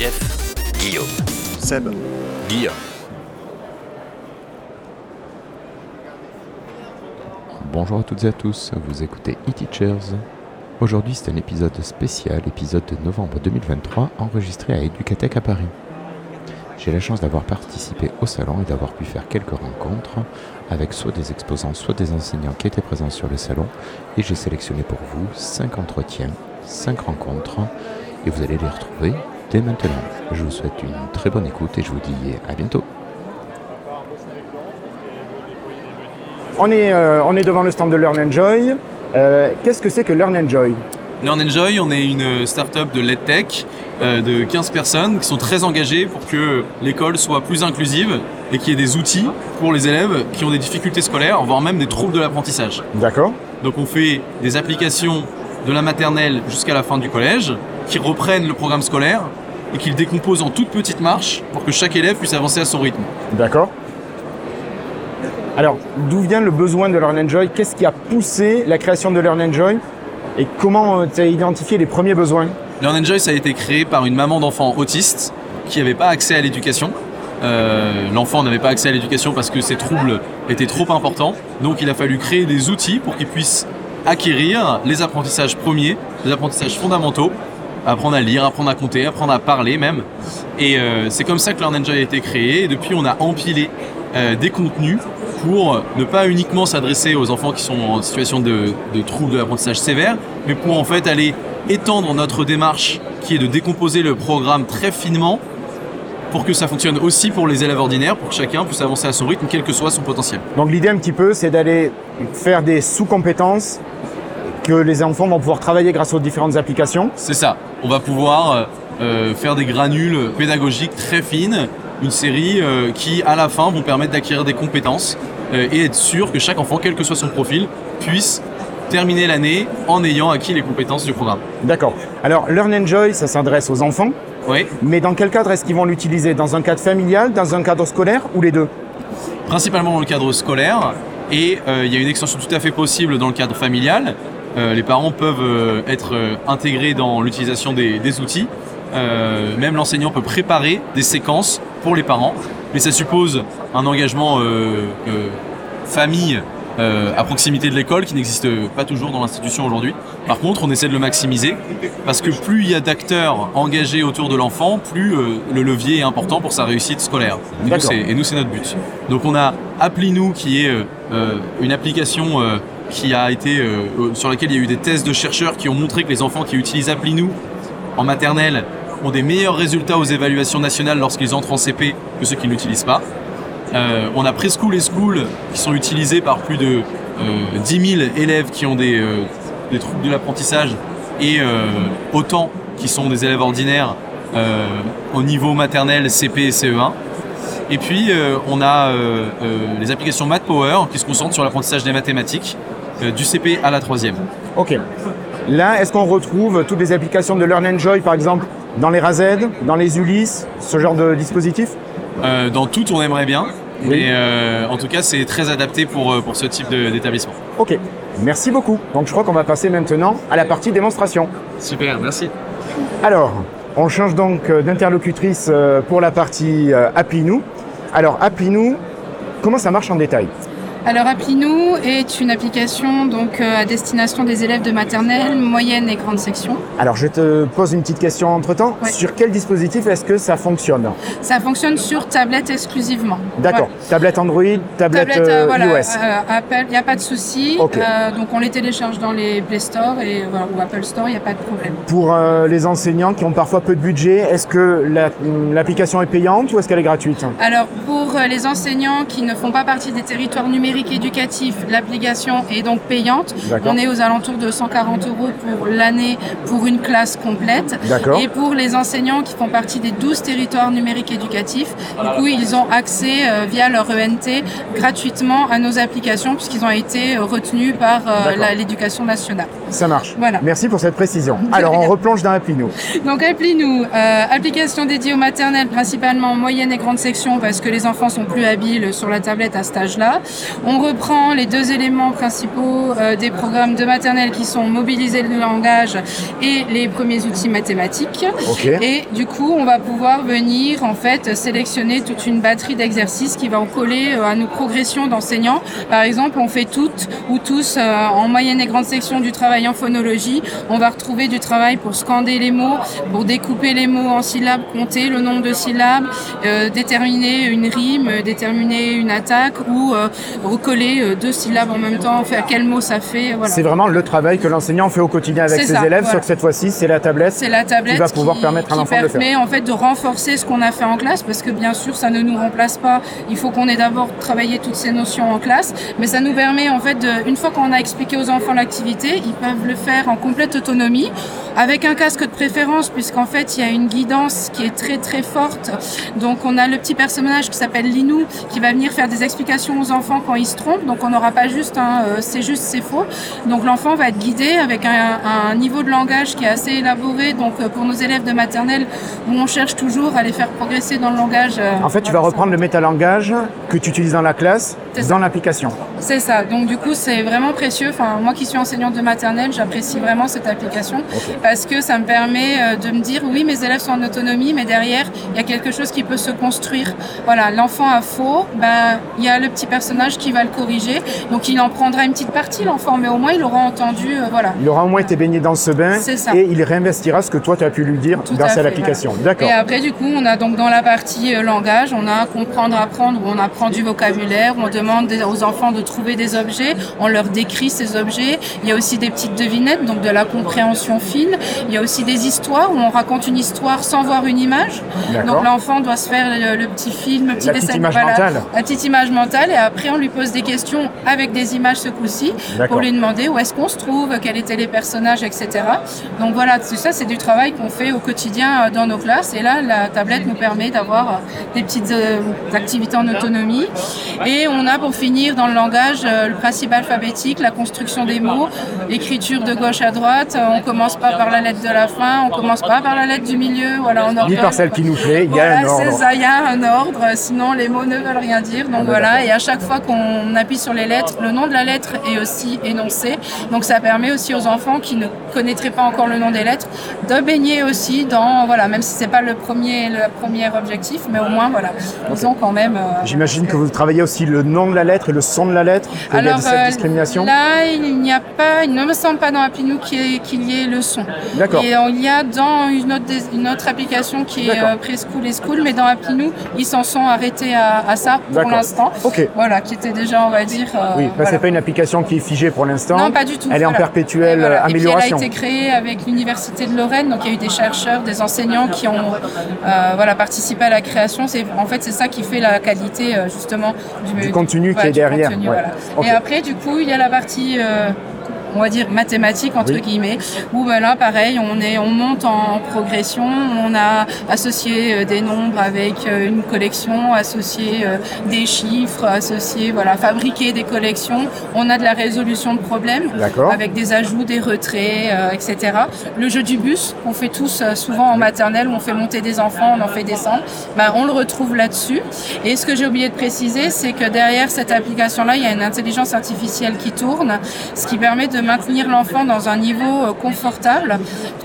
Jeff, Guillaume. Seb. Guillaume. Bonjour à toutes et à tous, vous écoutez eTeachers. Aujourd'hui c'est un épisode spécial, épisode de novembre 2023, enregistré à Educatec à Paris. J'ai la chance d'avoir participé au salon et d'avoir pu faire quelques rencontres avec soit des exposants, soit des enseignants qui étaient présents sur le salon. Et j'ai sélectionné pour vous 5 entretiens, 5 rencontres, et vous allez les retrouver dès maintenant. Je vous souhaite une très bonne écoute et je vous dis à bientôt. On est, euh, on est devant le stand de Learn Enjoy. Euh, Qu'est-ce que c'est que Learn Enjoy Learn Enjoy, on est une start-up de l'EdTech euh, de 15 personnes qui sont très engagées pour que l'école soit plus inclusive et qu'il y ait des outils pour les élèves qui ont des difficultés scolaires, voire même des troubles de l'apprentissage. D'accord. Donc on fait des applications de la maternelle jusqu'à la fin du collège qui reprennent le programme scolaire et qui le décomposent en toutes petites marches pour que chaque élève puisse avancer à son rythme. D'accord. Alors, d'où vient le besoin de Learn Enjoy Qu'est-ce qui a poussé la création de Learn Enjoy Et comment tu as identifié les premiers besoins? Learn Enjoy, ça a été créé par une maman d'enfant autiste qui n'avait pas accès à l'éducation. Euh, L'enfant n'avait pas accès à l'éducation parce que ses troubles étaient trop importants. Donc il a fallu créer des outils pour qu'il puisse acquérir les apprentissages premiers, les apprentissages fondamentaux, apprendre à lire, apprendre à compter, apprendre à parler même. Et euh, c'est comme ça que Learn a été créé. Et depuis, on a empilé euh, des contenus pour ne pas uniquement s'adresser aux enfants qui sont en situation de, de troubles de l'apprentissage sévère, mais pour en fait aller étendre notre démarche qui est de décomposer le programme très finement pour que ça fonctionne aussi pour les élèves ordinaires, pour que chacun puisse avancer à son rythme, quel que soit son potentiel. Donc l'idée un petit peu, c'est d'aller faire des sous-compétences que les enfants vont pouvoir travailler grâce aux différentes applications. C'est ça. On va pouvoir euh, faire des granules pédagogiques très fines, une série euh, qui, à la fin, vont permettre d'acquérir des compétences euh, et être sûr que chaque enfant, quel que soit son profil, puisse terminer l'année en ayant acquis les compétences du programme. D'accord. Alors, Learn Enjoy, ça s'adresse aux enfants, Oui. mais dans quel cadre est-ce qu'ils vont l'utiliser? Dans un cadre familial, dans un cadre scolaire ou les deux? Principalement dans le cadre scolaire et euh, il y a une extension tout à fait possible dans le cadre familial. Euh, les parents peuvent euh, être euh, intégrés dans l'utilisation des, des outils. Euh, même l'enseignant peut préparer des séquences pour les parents, mais ça suppose un engagement euh, euh, famille à proximité de l'école qui n'existe pas toujours dans l'institution aujourd'hui. Par contre, on essaie de le maximiser parce que plus il y a d'acteurs engagés autour de l'enfant, plus le levier est important pour sa réussite scolaire. Et nous, c'est- notre but. Donc on a Appli nous qui est une application qui a été euh, euh, sur laquelle il y a eu des tests de chercheurs qui ont montré que les enfants qui utilisent Appli nous en maternelle ont des meilleurs résultats aux évaluations nationales lorsqu'ils entrent en CP que ceux qui ne l'utilisent pas. Euh, on a Preschool et School qui sont utilisés par plus de euh, 10 000 élèves qui ont des, euh, troubles de l'apprentissage et euh, autant qui sont des élèves ordinaires euh, au niveau maternel, CP et CE1. Et puis euh, on a euh, euh, les applications Math Power qui se concentrent sur l'apprentissage des mathématiques euh, du CP à la troisième. Ok. Là, est-ce qu'on retrouve toutes les applications de Learn Enjoy, par exemple, dans les RAZ, dans les Ulysse, ce genre de dispositif? Euh, dans tout, on aimerait bien. Oui. Mais euh, en tout cas, c'est très adapté pour, euh, pour ce type d'établissement. Ok. Merci beaucoup. Donc, je crois qu'on va passer maintenant à la partie démonstration. Super, merci. Alors, on change donc euh, d'interlocutrice euh, pour la partie euh, Appli-nous. Alors, Appli-nous, comment ça marche en détail? Alors Applinou est une application donc euh, à destination des élèves de maternelle, moyenne et grande section. Alors, je te pose une petite question entre-temps. Ouais. Sur quel dispositif est-ce que ça fonctionne? Ça fonctionne sur tablette exclusivement. D'accord. Ouais. Tablette Android, tablette, Tablette, euh, euh, voilà, iOS. euh, Apple, il n'y a pas de souci. Euh, donc on les télécharge dans les Play Store et, voilà, ou Apple Store, il n'y a pas de problème. Pour les enseignants qui ont parfois peu de budget, est-ce que la- l'application est payante ou est-ce qu'elle est gratuite? Alors pour les enseignants qui ne font pas partie des territoires numériques, numérique éducatif, l'application est donc payante. On est aux alentours de 140 euros pour l'année pour une classe complète. Et pour les enseignants qui font partie des 12 territoires numériques éducatifs, du coup, ils ont accès euh, via leur ENT gratuitement à nos applications puisqu'ils ont été euh, retenus par euh, l'éducation nationale. Ça marche. Voilà. Merci pour cette précision. Alors, on replonge dans Appli-nous. Donc appelez-nous, euh, application dédiée aux maternelles, principalement moyenne et grande section parce que les enfants sont plus habiles sur la tablette à cet âge-là. On reprend les deux éléments principaux euh, des programmes de maternelle qui sont mobiliser le langage et les premiers outils mathématiques. Et du coup, on va pouvoir venir en fait sélectionner toute une batterie d'exercices qui va en coller euh, à nos progressions d'enseignants. Par exemple, on fait toutes ou tous euh, en moyenne et grande section du travail en phonologie. On va retrouver du travail pour scander les mots, pour découper les mots en syllabes, compter le nombre de syllabes, euh, déterminer une rime, déterminer une attaque ou euh, recoller euh, deux syllabes en même temps, faire quel mot ça fait. Voilà. C'est vraiment le travail que l'enseignant fait au quotidien avec ses ça, élèves, voilà. sauf que cette fois-ci, c'est la tablette. C'est la tablette qui va pouvoir permettre à l'enfant de le faire. permet en fait de renforcer ce qu'on a fait en classe parce que bien sûr ça ne nous remplace pas. Il faut qu'on ait d'abord travaillé toutes ces notions en classe, mais ça nous permet en fait de, une fois qu'on a expliqué aux enfants l'activité, ils peuvent le faire en complète autonomie avec un casque de préférence puisqu'en fait il y a une guidance qui est très très forte. Donc on a le petit personnage qui s'appelle Linou qui va venir faire des explications aux enfants quand se trompent. Donc on n'aura pas juste un euh, c'est juste c'est faux. Donc l'enfant va être guidé avec un, un niveau de langage qui est assez élaboré. Donc euh, pour nos élèves de maternelle où on cherche toujours à les faire progresser dans le langage. euh, En fait, tu vas reprendre le métalangage que tu utilises dans la classe, dans l'application. C'est ça. Donc du coup, c'est vraiment précieux. Enfin, moi qui suis enseignante de maternelle, j'apprécie vraiment cette application parce que ça me permet euh, de me dire oui, mes élèves sont en autonomie, mais derrière, il y a quelque chose qui peut se construire. Voilà, l'enfant a faux, ben il y a le petit personnage qui va le corriger. Donc il en prendra une petite partie l'enfant, mais au moins il aura entendu. euh, voilà. Il aura au moins été baigné dans ce bain ça. et il réinvestira ce que toi tu as pu lui dire Tout grâce à l'application. voilà. D'accord. Et après, du coup, on a donc dans la partie euh, langage, on a comprendre, apprendre, où on apprend du vocabulaire, on demande aux enfants de trouver des objets, on leur décrit ces objets. Il y a aussi des petites devinettes, donc de la compréhension fine. Il y a aussi des histoires où on raconte une histoire sans voir une image. Donc l'enfant doit se faire le, le petit film, le petit La petite dessin, image mentale. la petite image mentale, et après on lui pose des questions avec des images ce coup-ci pour lui demander où est-ce qu'on se trouve, quels étaient les personnages, etc. Donc voilà, tout ça c'est du travail qu'on fait au quotidien euh, dans nos classes. Et là, la tablette nous permet d'avoir euh, des petites euh, activités en autonomie. Et on a pour finir dans le langage euh, le principe alphabétique, la construction des mots, l'écriture de gauche à droite. Euh, On commence pas par la lettre de la fin, on commence pas par la lettre du milieu. Voilà, on Ni ordonne. par celle qui nous plaît, il y a un ordre. c'est ça, il y a un ordre, sinon les mots ne veulent rien dire. Donc voilà, et à chaque fois qu'on appuie sur les lettres, le nom de la lettre est aussi énoncé. Donc ça permet aussi aux enfants qui ne connaîtraient pas encore le nom des lettres de baigner aussi dans, voilà, même si c'est pas le premier, le premier objectif, mais au moins voilà, ils ont quand même. euh, J'imagine que vous travaillez aussi le nom de la lettre et le son de la lettre. qu'il y a alors cette euh, discrimination? là, il n'y a pas, il ne me semble pas dans Appinou qu'il y, ait- qu'il y ait le son. D'accord. Et euh, il y a dans une autre, des- une autre application qui est euh, Preschool et School, mais dans Appinou, ils s'en sont arrêtés à, à ça pour D'accord. l'instant. Ok. Voilà, qui était déjà, on va dire. Oui, bah, voilà. c'est pas une application qui est figée pour l'instant. Non, pas du tout. Elle est en perpétuelle Et voilà. amélioration. Et puis elle a été créée avec l'Université de Lorraine, donc il y a eu des chercheurs, des enseignants qui ont euh, voilà, participé à la création. C'est, en fait, c'est ça qui fait la qualité justement du, Du contenu qui ouais, est du derrière, contenu, ouais. voilà. Ok. Et après, du coup, il y a la partie. On va dire mathématiques entre Oui. guillemets. Où ben là pareil on est on monte en progression. On a associé euh, des nombres avec euh, une collection associé euh, des chiffres associé voilà fabriquer des collections. On a de la résolution de problèmes avec des ajouts des retraits euh, etc le jeu du bus qu'on fait tous souvent en maternelle où on fait monter des enfants on en fait descendre ben, on le retrouve là-dessus. Et ce que j'ai oublié de préciser c'est que derrière cette application là il y a une intelligence artificielle qui tourne ce qui permet de maintenir l'enfant dans un niveau euh, confortable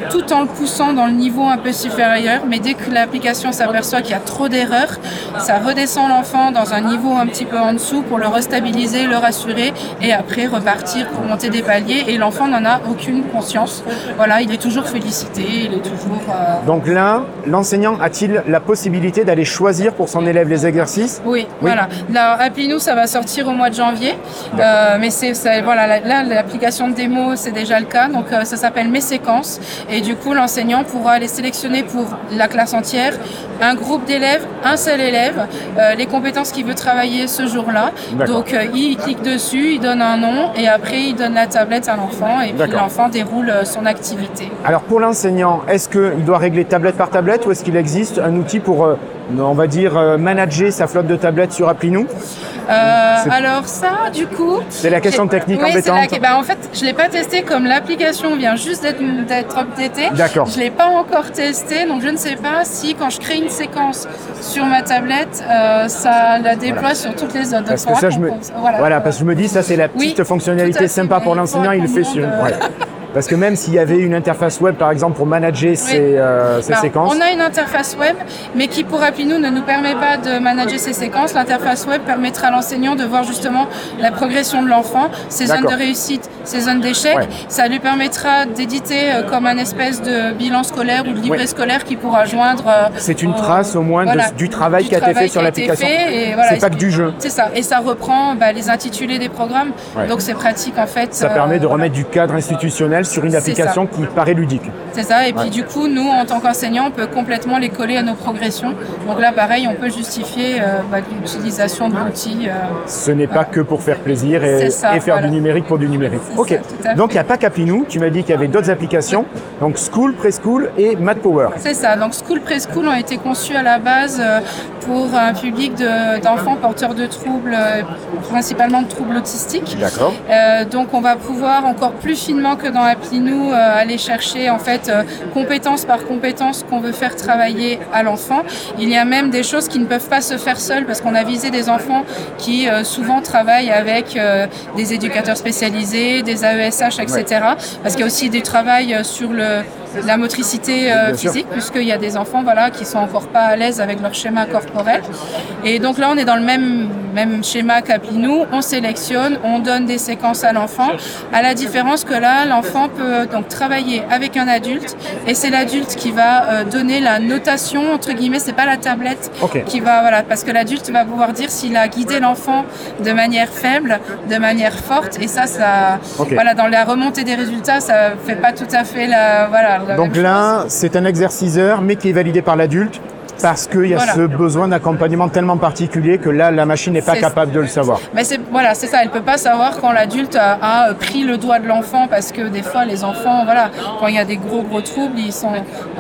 tout en le poussant dans le niveau un peu supérieur. Mais dès que l'application s'aperçoit qu'il y a trop d'erreurs ça redescend l'enfant dans un niveau un petit peu en dessous pour le restabiliser le rassurer et après repartir pour monter des paliers. Et l'enfant n'en a aucune conscience. Voilà il est toujours félicité il est toujours euh, Donc là, l'enseignant a-t-il la possibilité d'aller choisir pour son élève les exercices? Oui, voilà. Là, Appli-nous, ça va sortir au mois de janvier. Euh, mais c'est, voilà, là, là, l'application de démo, c'est déjà le cas. Donc, euh, ça s'appelle Mes séquences. Et du coup, l'enseignant pourra les sélectionner pour la classe entière, un groupe d'élèves, un seul élève, euh, les compétences qu'il veut travailler ce jour-là. Donc, euh, il clique dessus, il donne un nom et après, il donne la tablette à l'enfant et puis l'enfant déroule son activité. Alors pour l'enseignant, est-ce qu'il doit régler tablette par tablette ou est-ce qu'il existe un outil pour, on va dire, manager sa flotte de tablettes sur Applinou alors ça, du coup, C'est la question technique oui, embêtante. la- bah, en fait, je l'ai pas testé comme l'application vient juste d'être updatée. D'accord. Je l'ai pas encore testé, donc je ne sais pas si quand je crée une séquence sur ma tablette, euh, ça la déploie sur toutes les autres. Parce que ça, je me, voilà. parce que je me dis, ça c'est la Oui, petite fonctionnalité sympa pour l'enseignant, il le fait sur. Parce que même s'il y avait une interface web, par exemple, pour manager ces, euh, ces Alors, séquences, On a une interface web, mais qui pour Appinou ne nous permet pas de manager ces séquences. L'interface web permettra à l'enseignant de voir justement la progression de l'enfant, ses zones de réussite, ses zones d'échec. Ouais. Ça lui permettra d'éditer euh, comme un espèce de bilan scolaire ou de livret Ouais. scolaire qui pourra joindre. euh, c'est une trace au moins de- du travail qui a été fait sur l'application. voilà, c'est pas que du jeu. C'est ça, et ça reprend bah, les intitulés des programmes, Ouais. donc c'est pratique en fait. Ça permet de remettre du cadre institutionnel sur une application qui paraît ludique. C'est ça, et puis Ouais. du coup, nous, en tant qu'enseignants, on peut complètement les coller à nos progressions. Donc là, pareil, on peut justifier euh, bah, l'utilisation de l'outil. euh, Ce n'est pas que pour faire plaisir et, C'est ça, et faire voilà. du numérique pour du numérique. Ok. ça. Donc il n'y a pas qu'Appinou, tu m'as dit qu'il y avait d'autres applications. Donc School, Preschool et Math Power. C'est ça. Donc School Preschool ont été conçus à la base euh, pour un public de- d'enfants porteurs de troubles, principalement de troubles autistiques. D'accord. Euh, donc on va pouvoir encore plus finement que dans Applinou euh, aller chercher en fait euh, compétence par compétence qu'on veut faire travailler à l'enfant. Il y a même des choses qui ne peuvent pas se faire seuls parce qu'on a visé des enfants qui euh, souvent travaillent avec euh, des éducateurs spécialisés, des AESH, etc. Parce qu'il y a aussi du travail sur le la motricité euh, physique puisqu'il y a des enfants voilà qui sont encore pas à l'aise avec leur schéma corporel et donc là on est dans le même même schéma qu'Applinou on sélectionne on donne des séquences à l'enfant à la différence que là l'enfant peut donc travailler avec un adulte et c'est l'adulte qui va euh, donner la notation entre guillemets c'est pas la tablette qui va voilà parce que l'adulte va pouvoir dire s'il a guidé l'enfant de manière faible de manière forte. Et ça ça voilà dans la remontée des résultats ça fait pas tout à fait la voilà la Donc même là, c'est un exerciceur, mais qui est validé par l'adulte. Parce qu'il y a Voilà. ce besoin d'accompagnement tellement particulier que là, la machine n'est pas capable de le savoir. Mais c'est voilà, c'est ça. Elle peut pas savoir quand l'adulte a, a pris le doigt de l'enfant parce que des fois les enfants, voilà, quand il y a des gros gros troubles, ils sont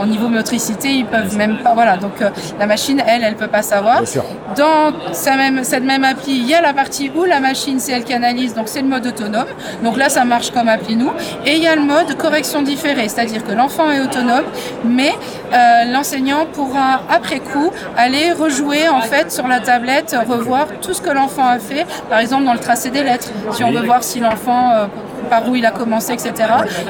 au niveau motricité, ils peuvent même pas. Voilà, donc euh, la machine, elle, elle peut pas savoir. Bien sûr. Dans sa même, cette même appli, il y a la partie où la machine, c'est elle qui analyse, donc c'est le mode autonome. Donc là, ça marche comme appli nous. Et il y a le mode correction différée, c'est-à-dire que l'enfant est autonome, mais euh, l'enseignant pourra après coup aller rejouer en fait sur la tablette, revoir tout ce que l'enfant a fait, par exemple dans le tracé des lettres. Si on veut voir si l'enfant euh, par où il a commencé, etc.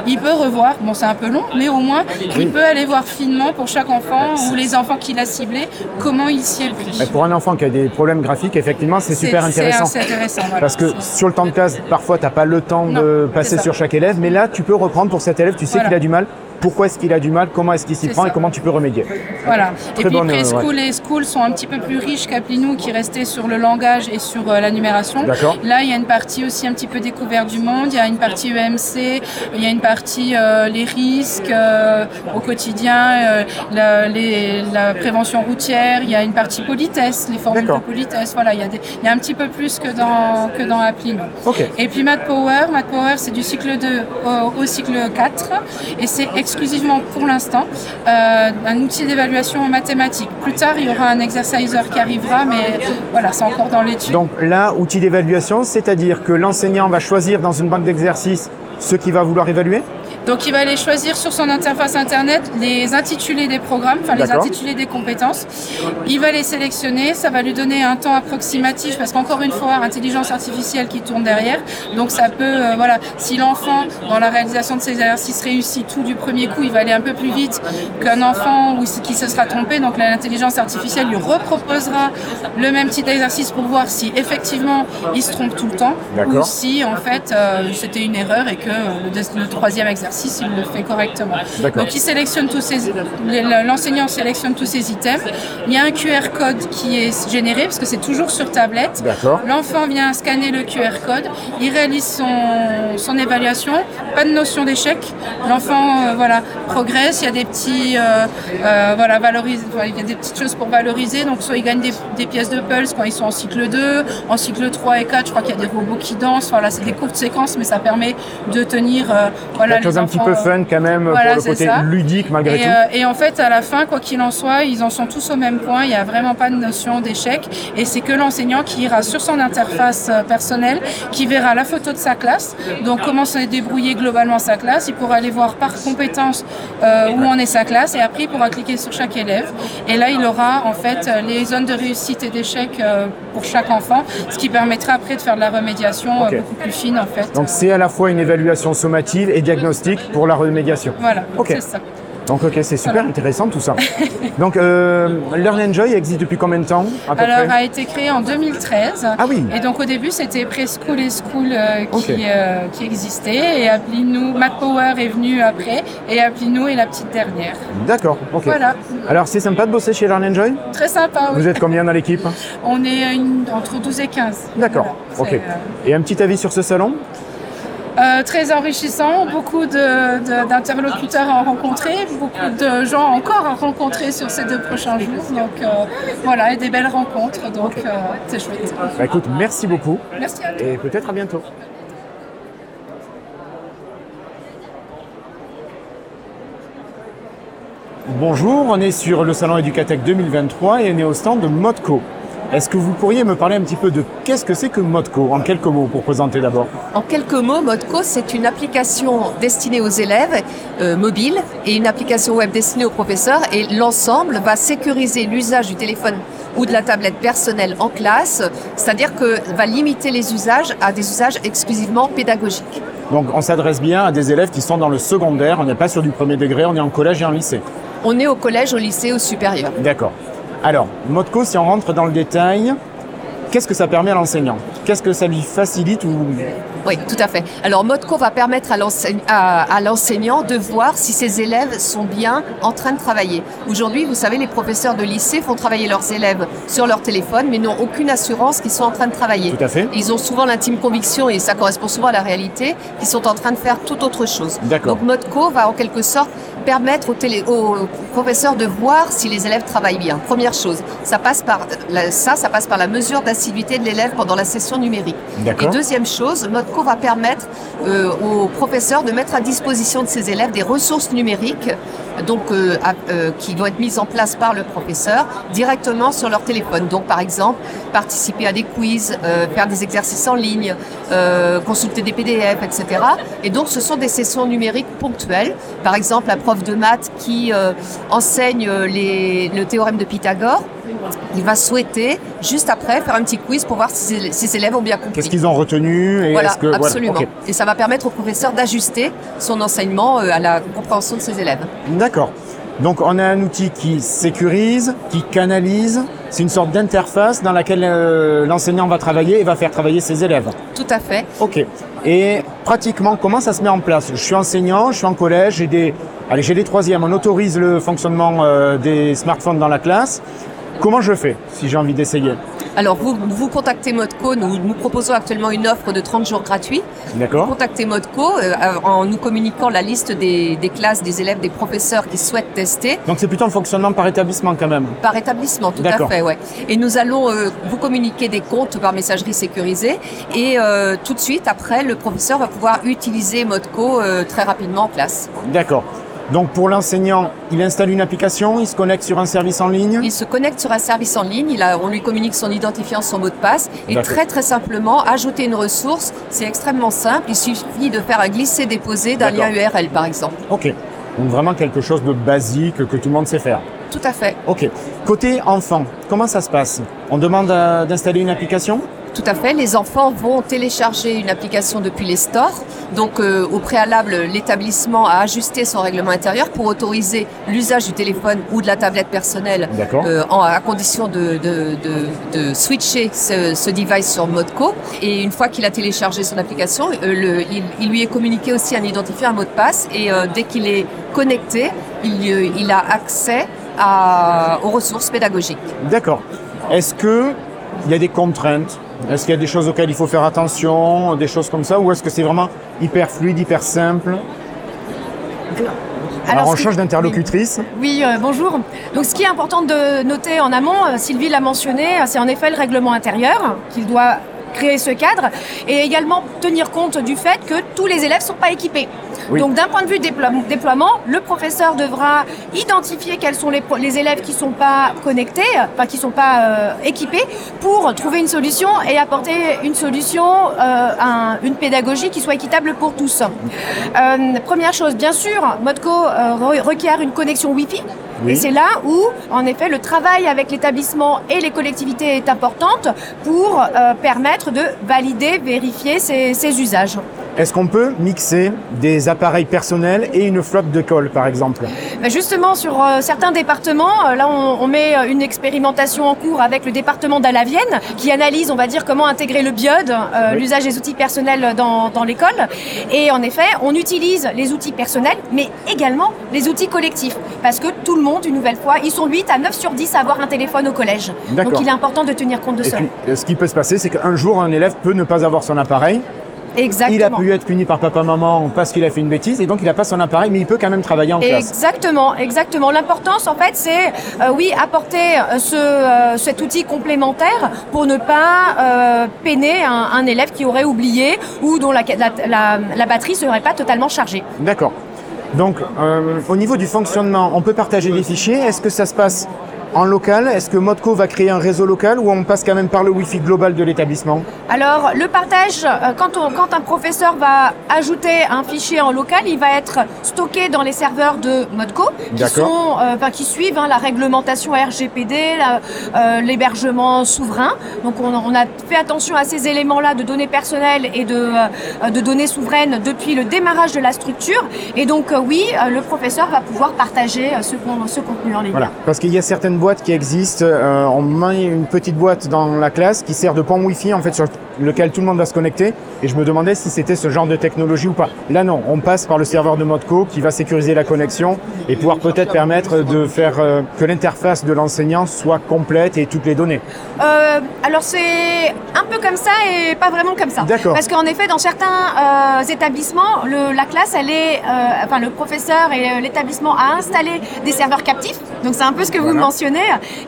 Il peut revoir, bon c'est un peu long, mais au moins il peut aller voir finement pour chaque enfant ou les enfants qu'il a ciblés, comment il s'y est pris. Pour un enfant qui a des problèmes graphiques, effectivement, c'est super intéressant. C'est intéressant. voilà. Parce que sur le temps de classe, parfois, tu n'as pas le temps Non, de passer sur chaque élève, mais là, tu peux reprendre pour cet élève, tu sais Voilà. qu'il a du mal, pourquoi est-ce qu'il a du mal, comment est-ce qu'il s'y prend ça. et comment tu peux remédier. Voilà. Très et puis bonne, Preschool et School sont un petit peu plus riches qu'Applinou qui restait sur le langage et sur euh, la numération. D'accord. Là, il y a une partie aussi un petit peu découverte du monde, il y a une partie EMC, il y a une partie euh, les risques euh, au quotidien, euh, la, les- la prévention routière, il y a une partie politesse, les formules de politesse. Voilà, il y, a des- il y a un petit peu plus que dans, que dans Applinou. Ok. Et puis Math Power, Math Power c'est du cycle 2 au, au cycle 4 et c'est exclusivement pour l'instant euh, un outil d'évaluation en mathématiques. Plus tard, il y aura un exerciseur qui arrivera, mais voilà, c'est encore dans l'étude. Donc là, outil d'évaluation, c'est-à-dire que l'enseignant va choisir dans une banque d'exercices ce qu'il va vouloir évaluer? Donc il va aller choisir sur son interface internet les intitulés des programmes, enfin les intitulés des compétences. Il va les sélectionner, ça va lui donner un temps approximatif parce qu'encore une fois, intelligence artificielle qui tourne derrière. Donc ça peut, euh, voilà, si l'enfant dans la réalisation de ses exercices réussit tout du premier coup, il va aller un peu plus vite qu'un enfant ou qui se sera trompé. Donc l'intelligence artificielle lui reproposera le même type d'exercice pour voir si effectivement il se trompe tout le temps ou D'accord. si en fait euh, c'était une erreur et que euh, le troisième exercice l'exercice, il le fait correctement. Donc il sélectionne tous ces, l'enseignant sélectionne tous ces items. Il y a un QR code qui est généré parce que c'est toujours sur tablette. L'enfant vient scanner le QR code, il réalise son, son évaluation, pas de notion d'échec. L'enfant euh, voilà, progresse, il y a des petits euh, euh, voilà, valorise, il y a des petites choses pour valoriser. Donc soit il gagne des, des pièces de pulse quand ils sont en cycle 2, en cycle 3 et 4, je crois qu'il y a des robots qui dansent. Voilà, c'est des courtes séquences, mais ça permet de tenir euh, voilà, les un petit peu fun quand même voilà, pour le côté ça. ludique malgré et, tout. euh, et en fait, à la fin, quoi qu'il en soit, ils en sont tous au même point. Il n'y a vraiment pas de notion d'échec. Et c'est que l'enseignant qui ira sur son interface euh, personnelle, qui verra la photo de sa classe. Donc, comment s'est débrouillé globalement sa classe. Il pourra aller voir par compétence euh, où en est sa classe. Et après, il pourra cliquer sur chaque élève. Et là, il aura en fait les zones de réussite et d'échec euh, pour chaque enfant, ce qui permettra après de faire de la remédiation beaucoup plus fine en fait. Donc c'est à la fois une évaluation sommative et pour la remédiation. voilà, Ok. c'est ça. Donc ok, c'est super intéressant tout ça. Donc euh, Learn Enjoy existe depuis combien de temps à peu Alors, près a été créé en 2013. Ah oui. Et donc, au début, c'était Preschool et School euh, qui, Ok. euh, qui existait. Et Appli-nous, Matt Power est venu après. Et Appli-nous est la petite dernière. D'accord, ok. Voilà. Alors c'est sympa de bosser chez Learn Enjoy? Très sympa. oui. Vous êtes combien dans l'équipe? On est une- entre 12 et 15. D'accord, Voilà, ok. c'est, Et un petit avis sur ce salon? Euh, très enrichissant, beaucoup d'interlocuteurs à rencontrer, beaucoup de gens encore à rencontrer sur ces deux prochains jours. Donc euh, voilà, et des belles rencontres, donc euh, c'est chouette. Bah écoute, merci beaucoup Merci à toi. et peut-être à bientôt. Bonjour, on est sur le salon Educatech 2023 et on est au stand de Modco. Est-ce que vous pourriez me parler un petit peu de qu'est-ce que c'est que Modco en quelques mots pour présenter d'abord En quelques mots, Modco, c'est une application destinée aux élèves euh, mobiles et une application web destinée aux professeurs. Et l'ensemble va sécuriser l'usage du téléphone ou de la tablette personnelle en classe, c'est-à-dire que va limiter les usages à des usages exclusivement pédagogiques. Donc on s'adresse bien à des élèves qui sont dans le secondaire, on n'est pas sur du premier degré, on est en collège et en lycée. On est au collège, au lycée, au supérieur. D'accord. Alors, Modco, si on rentre dans le détail, qu'est-ce que ça permet à l'enseignant? Qu'est-ce que ça lui facilite ou Oui, tout à fait. Alors, Modco va permettre à l'enseignant de voir si ses élèves sont bien en train de travailler. Aujourd'hui, vous savez, les professeurs de lycée font travailler leurs élèves sur leur téléphone, mais n'ont aucune assurance qu'ils sont en train de travailler. Tout à fait. Ils ont souvent l'intime conviction, et ça correspond souvent à la réalité, qu'ils sont en train de faire tout autre chose. D'accord. Donc, Modco va en quelque sorte permettre aux, télé- aux professeurs de voir si les élèves travaillent bien. Première chose, ça passe par la- ça, ça passe par la mesure d'assiduité de l'élève pendant la session numérique. D'accord. Et deuxième chose, Va permettre euh, aux professeurs de mettre à disposition de ses élèves des ressources numériques donc, euh, euh, qui vont être mises en place par le professeur directement sur leur téléphone. Donc par exemple, participer à des quiz, faire des exercices en ligne, consulter des PDF, etc. Et donc ce sont des sessions numériques ponctuelles. Par exemple, la prof de maths qui enseigne le théorème de Pythagore, il va souhaiter juste après faire un petit quiz pour voir si ses, élèves ont bien compris. qu'est-ce qu'ils ont retenu et Voilà, absolument. Et ça va permettre au professeur d'ajuster son enseignement euh, à la compréhension de ses élèves. D'accord. Donc on a un outil qui sécurise, qui canalise. C'est une sorte d'interface dans laquelle euh, l'enseignant va travailler et va faire travailler ses élèves. Tout à fait. Ok. Et pratiquement, comment ça se met en place? Je suis enseignant, je suis en collège, j'ai des, allez, j'ai des troisièmes. On autorise le fonctionnement euh, des smartphones dans la classe. Comment je fais si j'ai envie d'essayer Alors, vous, vous contactez Modco, nous, nous proposons actuellement une offre de 30 jours gratuits. D'accord Contactez Modco euh, en nous communiquant la liste des, des classes, des élèves, des professeurs qui souhaitent tester Donc c'est plutôt un fonctionnement par établissement quand même. par établissement, tout à fait, ouais. Et nous allons euh, vous communiquer des comptes par messagerie sécurisée et euh, tout de suite après, le professeur va pouvoir utiliser Modco très rapidement en classe. D'accord. Donc pour l'enseignant, il installe une application, il se connecte sur un service en ligne. Il se connecte sur un service en ligne, il a, on lui communique son identifiant, son mot de passe, et très très simplement, ajouter une ressource, c'est extrêmement simple, il suffit de faire un glisser-déposer d'un lien. URL par exemple. Ok. Donc vraiment quelque chose de basique que tout le monde sait faire. Tout à fait. Ok. Côté enfant, comment ça se passe? On demande d'installer une application? Tout à fait. Les enfants vont télécharger une application depuis les stores. Donc, euh, au préalable, l'établissement a ajusté son règlement intérieur pour autoriser l'usage du téléphone ou de la tablette personnelle euh, en- à condition de, de- de- de switcher ce, ce device sur Modco. Et une fois qu'il a téléchargé son application, euh, le- il, il lui est communiqué aussi un identifiant, un mot de passe. Et dès qu'il est connecté, il, il a accès à- aux ressources pédagogiques. D'accord. Est-ce que il y a des contraintes Est-ce qu'il y a des choses auxquelles il faut faire attention, des choses comme ça, ou est-ce que c'est vraiment hyper fluide, hyper simple? Alors, on ce que- change d'interlocutrice. Oui, euh, bonjour. Donc, ce qui est important de noter en amont, euh, Sylvie l'a mentionné, euh, c'est en effet le règlement intérieur qu'il doit créer ce cadre et également tenir compte du fait que tous les élèves ne sont pas équipés. Oui. Donc d'un point de vue déplo- déploiement, le professeur devra identifier quels sont les, élèves qui ne sont pas connectés, enfin qui ne sont pas euh, équipés, pour trouver une solution et apporter une solution, euh, un- une pédagogie qui soit équitable pour tous. Euh, première chose, bien sûr, Modco re- requiert une connexion Wi-Fi. Oui. Et c'est là où, en effet, le travail avec l'établissement et les collectivités est importante pour permettre de valider, vérifier ces, ces usages. Est-ce qu'on peut mixer des appareils personnels et une flotte de colle, par exemple? Ben, Justement, sur euh, certains départements, euh, là, on, on met euh, une expérimentation en cours avec le département d'Alavienne qui analyse, on va dire, comment intégrer le biode, euh, Oui. l'usage des outils personnels dans, dans l'école. Et en effet, on utilise les outils personnels, mais également les outils collectifs. Parce que tout le monde, une nouvelle fois, ils sont 8 à 9 sur 10 à avoir un téléphone au collège. Donc il est important de tenir compte de Et ça. puis, ce qui peut se passer, c'est qu'un jour, un élève peut ne pas avoir son appareil. Exactement. Il a pu être puni par papa-maman parce qu'il a fait une bêtise, et donc il n'a pas son appareil, mais il peut quand même travailler en classe. Exactement, exactement. L'importance, en fait, c'est, euh, oui, apporter euh, ce, euh, cet outil complémentaire pour ne pas peiner un, un élève qui aurait oublié ou dont la, la, la, la batterie serait pas totalement chargée. D'accord. Donc, au niveau du fonctionnement, on peut partager des fichiers. Est-ce que ça se passe en local Est-ce que Modco va créer un réseau local ou on passe quand même par le Wi-Fi global de l'établissement? Alors, le partage, euh, quand, on- quand un professeur va ajouter un fichier en local, il va être stocké dans les serveurs de Modco, qui, sont, euh, qui suivent hein, la réglementation RGPD, euh, l'hébergement souverain. Donc, on, on a fait attention à ces éléments-là de données personnelles et de, euh, de données souveraines depuis le démarrage de la structure. Et donc, oui, le professeur va pouvoir partager ce contenu en ligne. Voilà. Parce qu'il y a certaines boîtes qui existent. euh, on met une petite boîte dans la classe qui sert de pont Wi-Fi en fait sur lequel tout le monde va se connecter. Et je me demandais si c'était ce genre de technologie ou pas. Là non, on passe par le serveur de Modco qui va sécuriser la connexion et pouvoir peut-être permettre de faire euh, que l'interface de l'enseignant soit complète et toutes les données. Euh, alors c'est un peu comme ça et pas vraiment comme ça. D'accord. Parce qu'en effet, dans certains euh, établissements, le- la classe, elle est, euh, enfin le professeur et euh, l'établissement a installé des serveurs captifs. Donc c'est un peu ce que vous Voilà.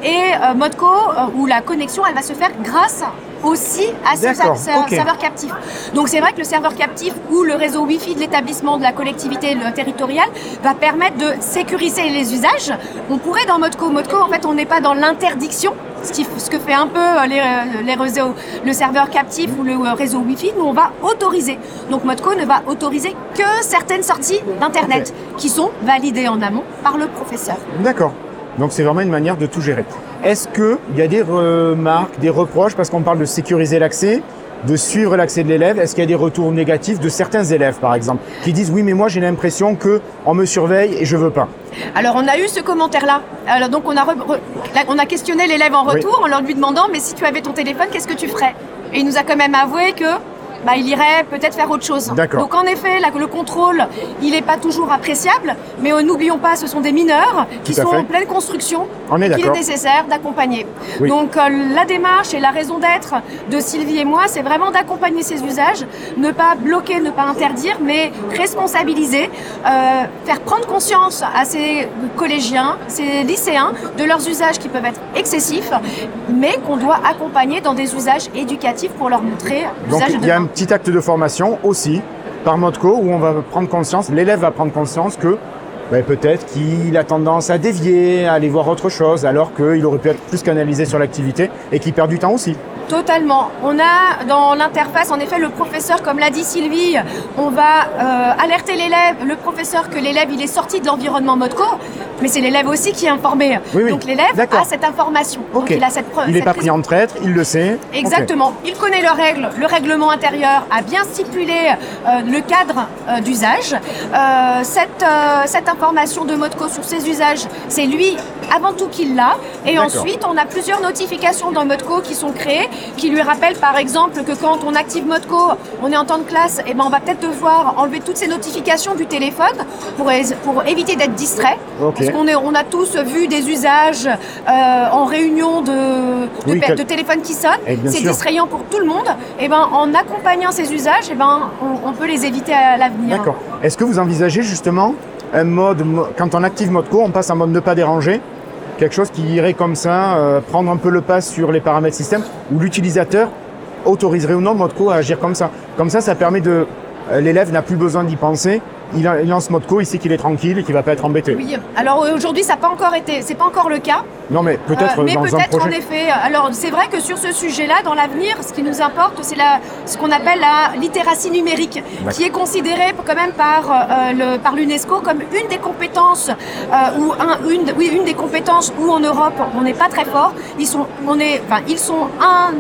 Et euh, Modco, euh, où la connexion, elle va se faire grâce aussi à ce serveur captif. Donc c'est vrai que le serveur captif ou le réseau Wi-Fi de l'établissement, de la collectivité le- territoriale, va permettre de sécuriser les usages. On pourrait dans Modco, Modco en fait on n'est pas dans l'interdiction, ce, qui- ce que fait un peu euh, les, les réseaux, le serveur captif ou le réseau Wi-Fi, nous on va autoriser. Donc Modco ne va autoriser que certaines sorties d'Internet qui sont validées en amont par le professeur. D'accord. Donc c'est vraiment une manière de tout gérer. Est-ce qu'il y a des remarques, des reproches, parce qu'on parle de sécuriser l'accès, de suivre l'accès de l'élève, est-ce qu'il y a des retours négatifs de certains élèves, par exemple, qui disent oui mais moi j'ai l'impression que on me surveille et je veux pas. Alors on a eu ce commentaire-là. Alors donc on a, re- re- là, on a questionné l'élève en Oui. retour en leur lui demandant mais si tu avais ton téléphone, qu'est-ce que tu ferais? Et il nous a quand même avoué que bah, il irait peut-être faire autre chose. D'accord. Donc en effet, là, le contrôle, il n'est pas toujours appréciable, mais euh, n'oublions pas, ce sont des mineurs qui sont fait. en pleine construction, On est qu'il est nécessaire d'accompagner. Oui. Donc euh, la démarche et la raison d'être de Sylvie et moi, c'est vraiment d'accompagner ces usages, ne pas bloquer, ne pas interdire, mais responsabiliser, euh, faire prendre conscience à ces collégiens, ces lycéens, de leurs usages qui peuvent être excessifs, mais qu'on doit accompagner dans des usages éducatifs pour leur montrer l'usage de petit acte de formation aussi par Modco où on va prendre conscience, l'élève va prendre conscience que ben, peut-être qu'il a tendance à dévier, à aller voir autre chose, alors qu'il aurait pu être plus canalisé sur l'activité et qu'il perd du temps aussi. Totalement. On a dans l'interface, en effet, le professeur, comme l'a dit Sylvie, on va euh, alerter l'élève, le professeur, que l'élève il est sorti de l'environnement Modco, mais c'est l'élève aussi qui est informé. Oui, oui. Donc l'élève a cette information. Donc il a cette preuve. Il n'est pas pris en traître, il le sait. Exactement. Il connaît leurs règles. Le règlement intérieur a bien stipulé euh, le cadre euh, d'usage. Euh, cette, euh, cette information de Modco sur ses usages, c'est lui avant tout qui l'a. Et ensuite, on a plusieurs notifications dans Modco qui sont créées, qui lui rappellent par exemple que quand on active Modco, on est en temps de classe, et ben on va peut-être devoir enlever toutes ces notifications du téléphone pour, éviter d'être distrait. Parce qu'on est, on a tous vu des usages euh, en réunion de, de, Oui, téléphone qui sonne. Eh C'est distrayant pour tout le monde. Et ben, en accompagnant ces usages, et ben, on, on peut les éviter à l'avenir. D'accord. Est-ce que vous envisagez justement un mode, mo- quand on active Modco, on passe en mode ne pas déranger Quelque chose qui irait comme ça, euh, prendre un peu le pas sur les paramètres système, où l'utilisateur autoriserait ou non Modco à agir comme ça. Comme ça, ça permet de... euh, L'élève n'a plus besoin d'y penser, il, a- il lance Modco, il sait qu'il est tranquille et qu'il va pas être embêté. Oui. Alors euh, aujourd'hui, ça n'a pas encore été, c'est pas encore le cas. Non mais peut-être Euh, mais peut-être en effet. Alors c'est vrai que sur ce sujet-là, dans l'avenir, ce qui nous importe, c'est la, ce qu'on appelle la littératie numérique, qui est considérée quand même par euh, l'UNESCO comme une des compétences euh, ou un, une, oui, une des compétences où en Europe on n'est pas très fort. Ils sont, on est, enfin, ils sont un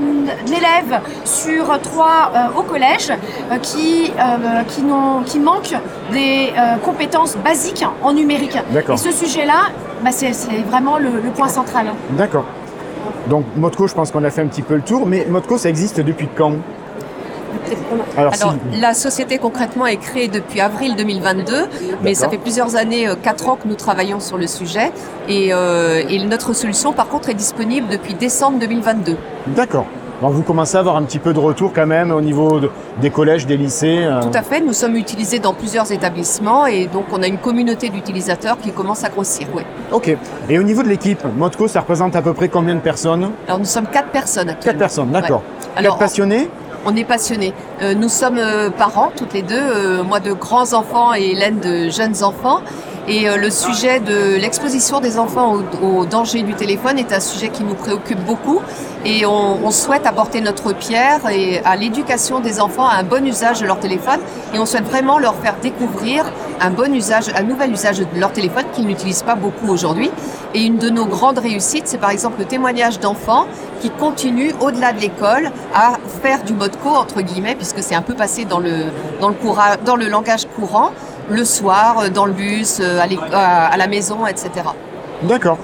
élève sur trois euh, au collège euh, qui euh, qui qui manquent des euh, compétences basiques en numérique. D'accord. Et ce sujet-là, bah, c'est, vraiment le, le point central. D'accord. Donc Modco, je pense qu'on a fait un petit peu le tour, mais Modco, ça existe depuis quand? Alors, Alors, si- la société concrètement est créée depuis avril 2022, mais ça fait plusieurs années, euh, quatre ans que nous travaillons sur le sujet. Et, euh, et notre solution, par contre, est disponible depuis décembre 2022. D'accord. Donc vous commencez à avoir un petit peu de retour quand même au niveau de- des collèges, des lycées. euh, Tout à fait, nous sommes utilisés dans plusieurs établissements et donc on a une communauté d'utilisateurs qui commence à grossir. Oui. Ok. Et au niveau de l'équipe, Modco, ça représente à peu près combien de personnes? Alors nous sommes quatre personnes actuellement. Quatre personnes, d'accord. Ouais. Alors, Quatre passionnés? On est passionnés. Euh, nous sommes euh, parents, toutes les deux, euh, moi de grands enfants et Hélène de jeunes enfants. Et euh, le sujet de l'exposition des enfants au, au danger du téléphone est un sujet qui nous préoccupe beaucoup. Et on, souhaite apporter notre pierre et à l'éducation des enfants, à un bon usage de leur téléphone. Et on souhaite vraiment leur faire découvrir un bon usage, un nouvel usage de leur téléphone qu'ils n'utilisent pas beaucoup aujourd'hui. Et une de nos grandes réussites, c'est par exemple le témoignage d'enfants qui continuent au-delà de l'école à faire du mode co entre guillemets, puisque c'est un peu passé dans le, dans le langage courant, le soir, euh, dans le bus, euh, à, l'éc- à- la maison, etc. D'accord.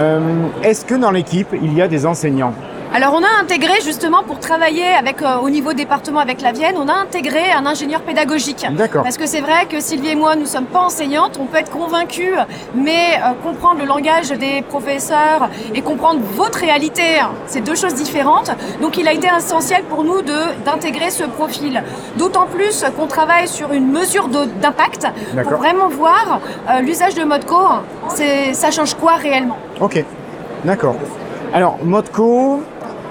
Euh, Est-ce que dans l'équipe, il y a des enseignants? Alors on a intégré justement pour travailler avec euh, au niveau département avec la Vienne, on a intégré un ingénieur pédagogique. D'accord. Parce que c'est vrai que Sylvie et moi, nous sommes pas enseignantes, on peut être convaincus, mais euh, comprendre le langage des professeurs et comprendre votre réalité, hein, c'est deux choses différentes. Donc il a été essentiel pour nous de d'intégrer ce profil. D'autant plus qu'on travaille sur une mesure d'impact pour vraiment voir euh, l'usage de Modco, c'est ça change quoi réellement? Ok. D'accord. Alors, Modco,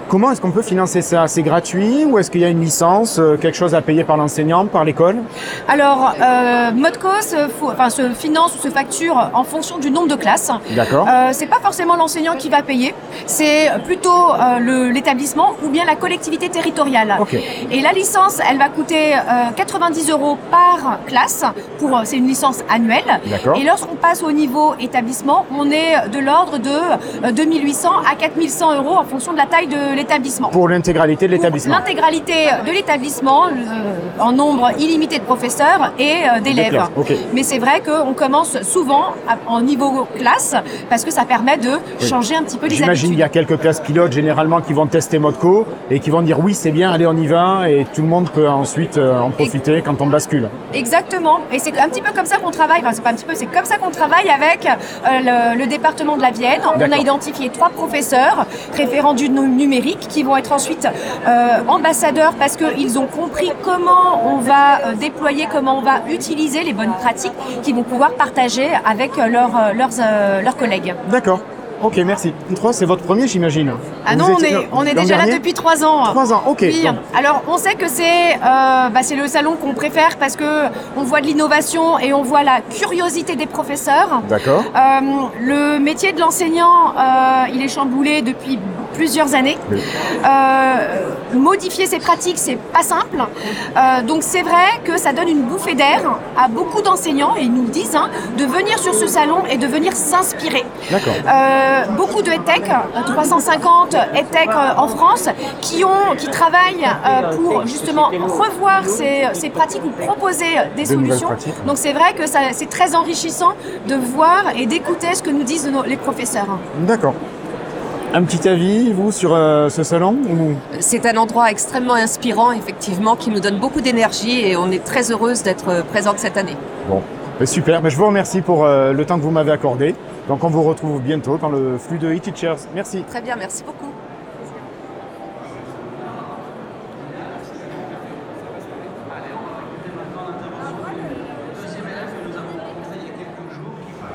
comment est-ce qu'on peut financer ça? C'est gratuit ou est-ce qu'il y a une licence, euh, quelque chose à payer par l'enseignant, par l'école? Alors, euh, Modco se, enfin, se finance ou se facture en fonction du nombre de classes. D'accord. Euh, c'est pas forcément l'enseignant qui va payer, c'est plutôt euh, l'établissement ou bien la collectivité territoriale. Ok. Et la licence, elle va coûter euh, 90 euros par classe. Pour, euh, c'est une licence annuelle. D'accord. Et lorsqu'on passe au niveau établissement, on est de l'ordre de euh, 2800 à 4100 euros en fonction de la taille de l'établissement. Pour l'intégralité de l'établissement. L'intégralité de l'établissement, euh, en nombre illimité de professeurs et euh, d'élèves. Mais c'est vrai qu'on commence souvent en niveau classe parce que ça permet de changer un petit peu les J'imagine qu'il y habitudes. a quelques classes pilotes généralement qui vont tester Modco et qui vont dire oui c'est bien, allez on y va et tout le monde peut ensuite euh, en profiter quand on bascule. Exactement. Et c'est un petit peu comme ça qu'on travaille. Enfin, c'est pas un petit peu, c'est comme ça qu'on travaille avec le, le département de la Vienne. On a identifié trois professeurs référents du nu- numérique qui vont être ensuite euh, ambassadeurs parce qu'ils ont compris comment on va euh, déployer, comment on va utiliser les bonnes pratiques qu'ils vont pouvoir partager avec leurs, euh, leurs, euh, leurs collègues. D'accord. Ok, merci. Trois, c'est votre premier, j'imagine. Ah non, on est, on est déjà là depuis trois ans. Trois ans, ok. Oui. donc, Alors, on sait que c'est euh, bah, le salon qu'on préfère parce que on voit de l'innovation et on voit la curiosité des professeurs. D'accord. Euh, le métier de l'enseignant, euh, il est chamboulé depuis plusieurs années. Euh, modifier ses pratiques, c'est pas simple. Euh, donc c'est vrai que ça donne une bouffée d'air à beaucoup d'enseignants, et ils nous le disent, hein, de venir sur ce salon et de venir s'inspirer. Euh, beaucoup de EdTech, euh, 350 EdTech en France, qui, ont, qui travaillent pour justement revoir ces, ces pratiques ou proposer des De solutions. Donc c'est vrai que c'est très enrichissant de voir et d'écouter ce que nous disent nos- les professeurs. D'accord. Un petit avis, vous, sur euh, ce salon C'est un endroit extrêmement inspirant, effectivement, qui nous donne beaucoup d'énergie et on est très heureuse d'être présente cette année. Bon, ben, super. Ben, je vous remercie pour euh, le temps que vous m'avez accordé. Donc on vous retrouve bientôt dans le flux de e-teachers. Merci. Très bien, merci beaucoup.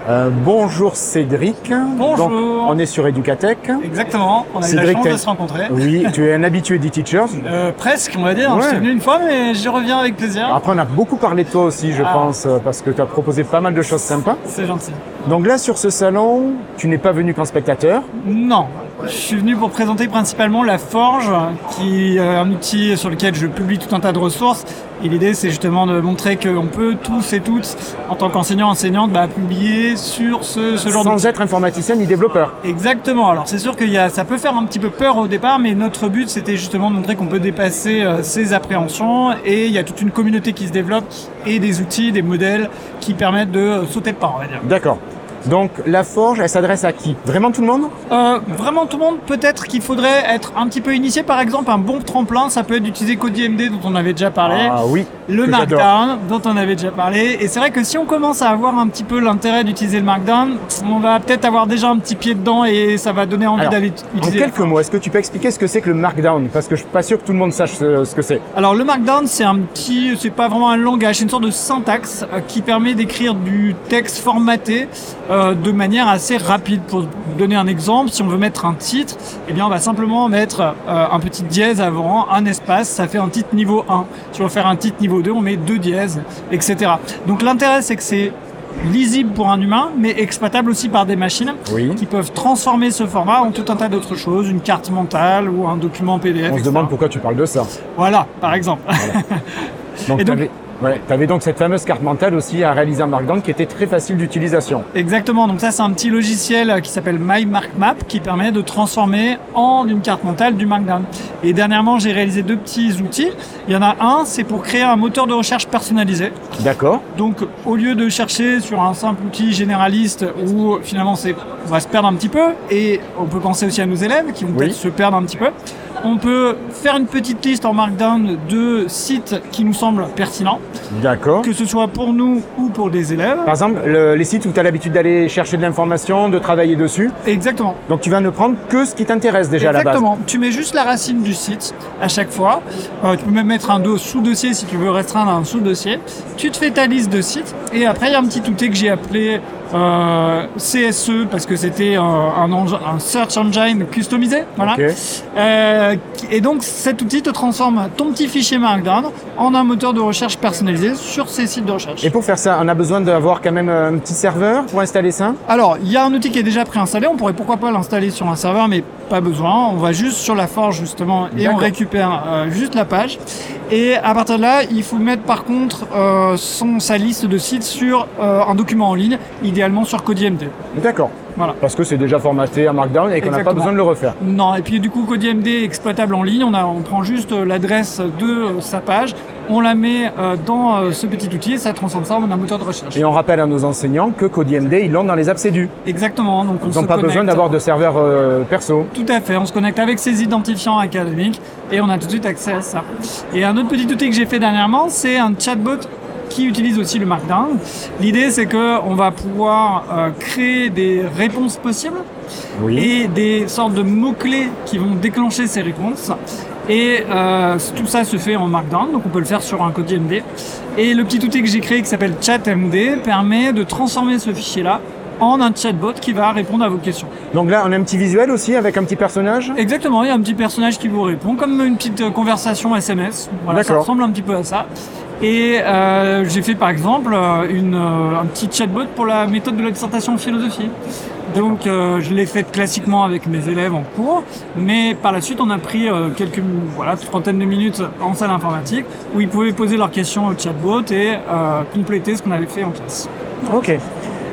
Euh, bonjour Cédric. Bonjour. Donc, on est sur Educatech. Exactement, on a eu la Cédric, chance de se rencontrer. Oui, tu es un habitué d'e-teachers. Euh, presque, on va dire. Ouais. Je suis venu une fois, mais je reviens avec plaisir. Après, on a beaucoup parlé de toi aussi, je Ah. pense, euh, parce que tu as proposé pas mal de choses sympas. C'est gentil. Donc là, sur ce salon, tu n'es pas venu qu'en spectateur. Non, je suis venu pour présenter principalement la Forge, qui est un outil sur lequel je publie tout un tas de ressources. Et l'idée, c'est justement de montrer qu'on peut tous et toutes, en tant qu'enseignants, enseignantes, bah, publier sur ce, ce genre Sans d'outil. être informaticien ni développeur. Exactement. Alors c'est sûr que y a, ça peut faire un petit peu peur au départ, mais notre but c'était justement de montrer qu'on peut dépasser euh, ces appréhensions et il y a toute une communauté qui se développe et des outils, des modèles qui permettent de euh, sauter le pas, on va dire. D'accord. Donc la forge, elle s'adresse à qui? Vraiment tout le monde? Euh, vraiment tout le monde, peut-être qu'il faudrait être un petit peu initié. Par exemple, un bon tremplin, ça peut être d'utiliser CodeMD dont on avait déjà parlé. Ah oui. Le. Markdown, dont on avait déjà parlé. Et c'est vrai que si on commence à avoir un petit peu l'intérêt d'utiliser le Markdown, on va peut-être avoir déjà un petit pied dedans et ça va donner envie d'aller En utiliser. quelques mots, est-ce que tu peux expliquer ce que c'est que le Markdown? Parce que je suis pas sûr que tout le monde sache ce, ce que c'est. Alors le Markdown, c'est un petit, c'est pas vraiment un langage, c'est une sorte de syntaxe euh, qui permet d'écrire du texte formaté euh, de manière assez rapide. Pour donner un exemple, si on veut mettre un titre, eh bien on va simplement mettre euh, un petit dièse avant, un espace, ça fait un titre niveau 1. Si on veut faire un titre niveau 2, on met deux dièses, etc. Donc l'intérêt, c'est que c'est lisible pour un humain, mais exploitable aussi par des machines Oui. qui peuvent transformer ce format en tout un tas d'autres choses, une carte mentale ou un document PDF. On se etc. demande pourquoi tu parles de ça. Voilà, par exemple. Donc, Et tu donc- avais, donc cette fameuse carte mentale aussi à réaliser en Markdown qui était très facile d'utilisation. Exactement, donc ça c'est un petit logiciel euh, qui s'appelle MyMarkMap qui permet de transformer en une carte mentale du Markdown. Et dernièrement j'ai réalisé deux petits outils. Il y en a un, c'est pour créer un moteur de recherche personnalisé. D'accord. Donc au lieu de chercher sur un simple outil généraliste où finalement c'est, on va se perdre un petit peu, et on peut penser aussi à nos élèves qui vont Oui. peut-être se perdre un petit peu, on peut faire une petite liste en Markdown de sites qui nous semblent pertinents, D'accord. que ce soit pour nous ou pour des élèves. Par exemple, le- les sites où tu as l'habitude d'aller chercher de l'information, de travailler dessus. Exactement. Donc tu vas ne prendre que ce qui t'intéresse déjà à la base. Exactement. Tu mets juste la racine du site à chaque fois. Euh, tu peux même mettre un dos sous-dossier si tu veux restreindre un sous-dossier. Tu te fais ta liste de sites et après il y a un petit outil que j'ai appelé euh, CSE parce que c'était euh, un, engin- un search engine customisé. Voilà. Ok. Euh, et donc cet outil te transforme ton petit fichier Markdown en un moteur de recherche personnalisé sur ces sites de recherche. Et pour faire ça, on a besoin d'avoir quand même un petit serveur pour installer ça? Alors, il y a un outil qui est déjà préinstallé, on pourrait pourquoi pas l'installer sur un serveur, mais pas besoin. On va juste sur la forge justement et on récupère euh, juste la page. Et à partir de là, il faut mettre par contre euh, son, sa liste de sites sur euh, un document en ligne, idéalement sur CodeIMD. D'accord. Voilà. Parce que c'est déjà formaté à Markdown et qu'on n'a pas besoin de le refaire. Non, et puis du coup, CodeIMD est exploitable en ligne. On, a, on prend juste euh, l'adresse de euh, sa page, on la met euh, dans ce petit outil et ça transforme ça en un moteur de recherche. Et on rappelle à nos enseignants que CodeIMD, ils l'ont dans les absédus. Exactement. Donc on Ils n'ont pas besoin d'avoir de serveur euh, perso. Tout à fait, on se connecte avec ses identifiants académiques et on a tout de suite accès à ça. Et un autre petit outil que j'ai fait dernièrement, c'est un chatbot qui utilise aussi le Markdown. L'idée, c'est que on va pouvoir euh, créer des réponses possibles Oui. et des sortes de mots-clés qui vont déclencher ces réponses. Et euh, tout ça se fait en Markdown, donc on peut le faire sur un code IMD. Et le petit outil que j'ai créé qui s'appelle ChatMD permet de transformer ce fichier-là en un chatbot qui va répondre à vos questions. Donc là, on a un petit visuel aussi avec un petit personnage? Exactement, il y a un petit personnage qui vous répond, comme une petite euh, conversation SMS. Voilà, ça ressemble un petit peu à ça. Et euh, j'ai fait par exemple euh, une, euh, un petit chatbot pour la méthode de la dissertation en philosophie. Donc euh, je l'ai fait classiquement avec mes élèves en cours, mais par la suite on a pris euh, quelques voilà trentaine de minutes en salle informatique où ils pouvaient poser leurs questions au chatbot et compléter ce qu'on avait fait en classe. Ok.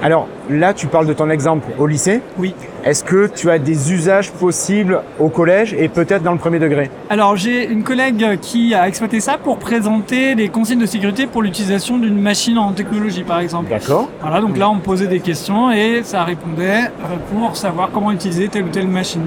Alors là, tu parles de ton exemple au lycée. Oui. Est-ce que tu as des usages possibles au collège et peut-être dans le premier degré? Alors j'ai une collègue qui a exploité ça pour présenter les consignes de sécurité pour l'utilisation d'une machine en technologie par exemple. D'accord. Voilà, donc là on me posait des questions et ça répondait pour savoir comment utiliser telle ou telle machine.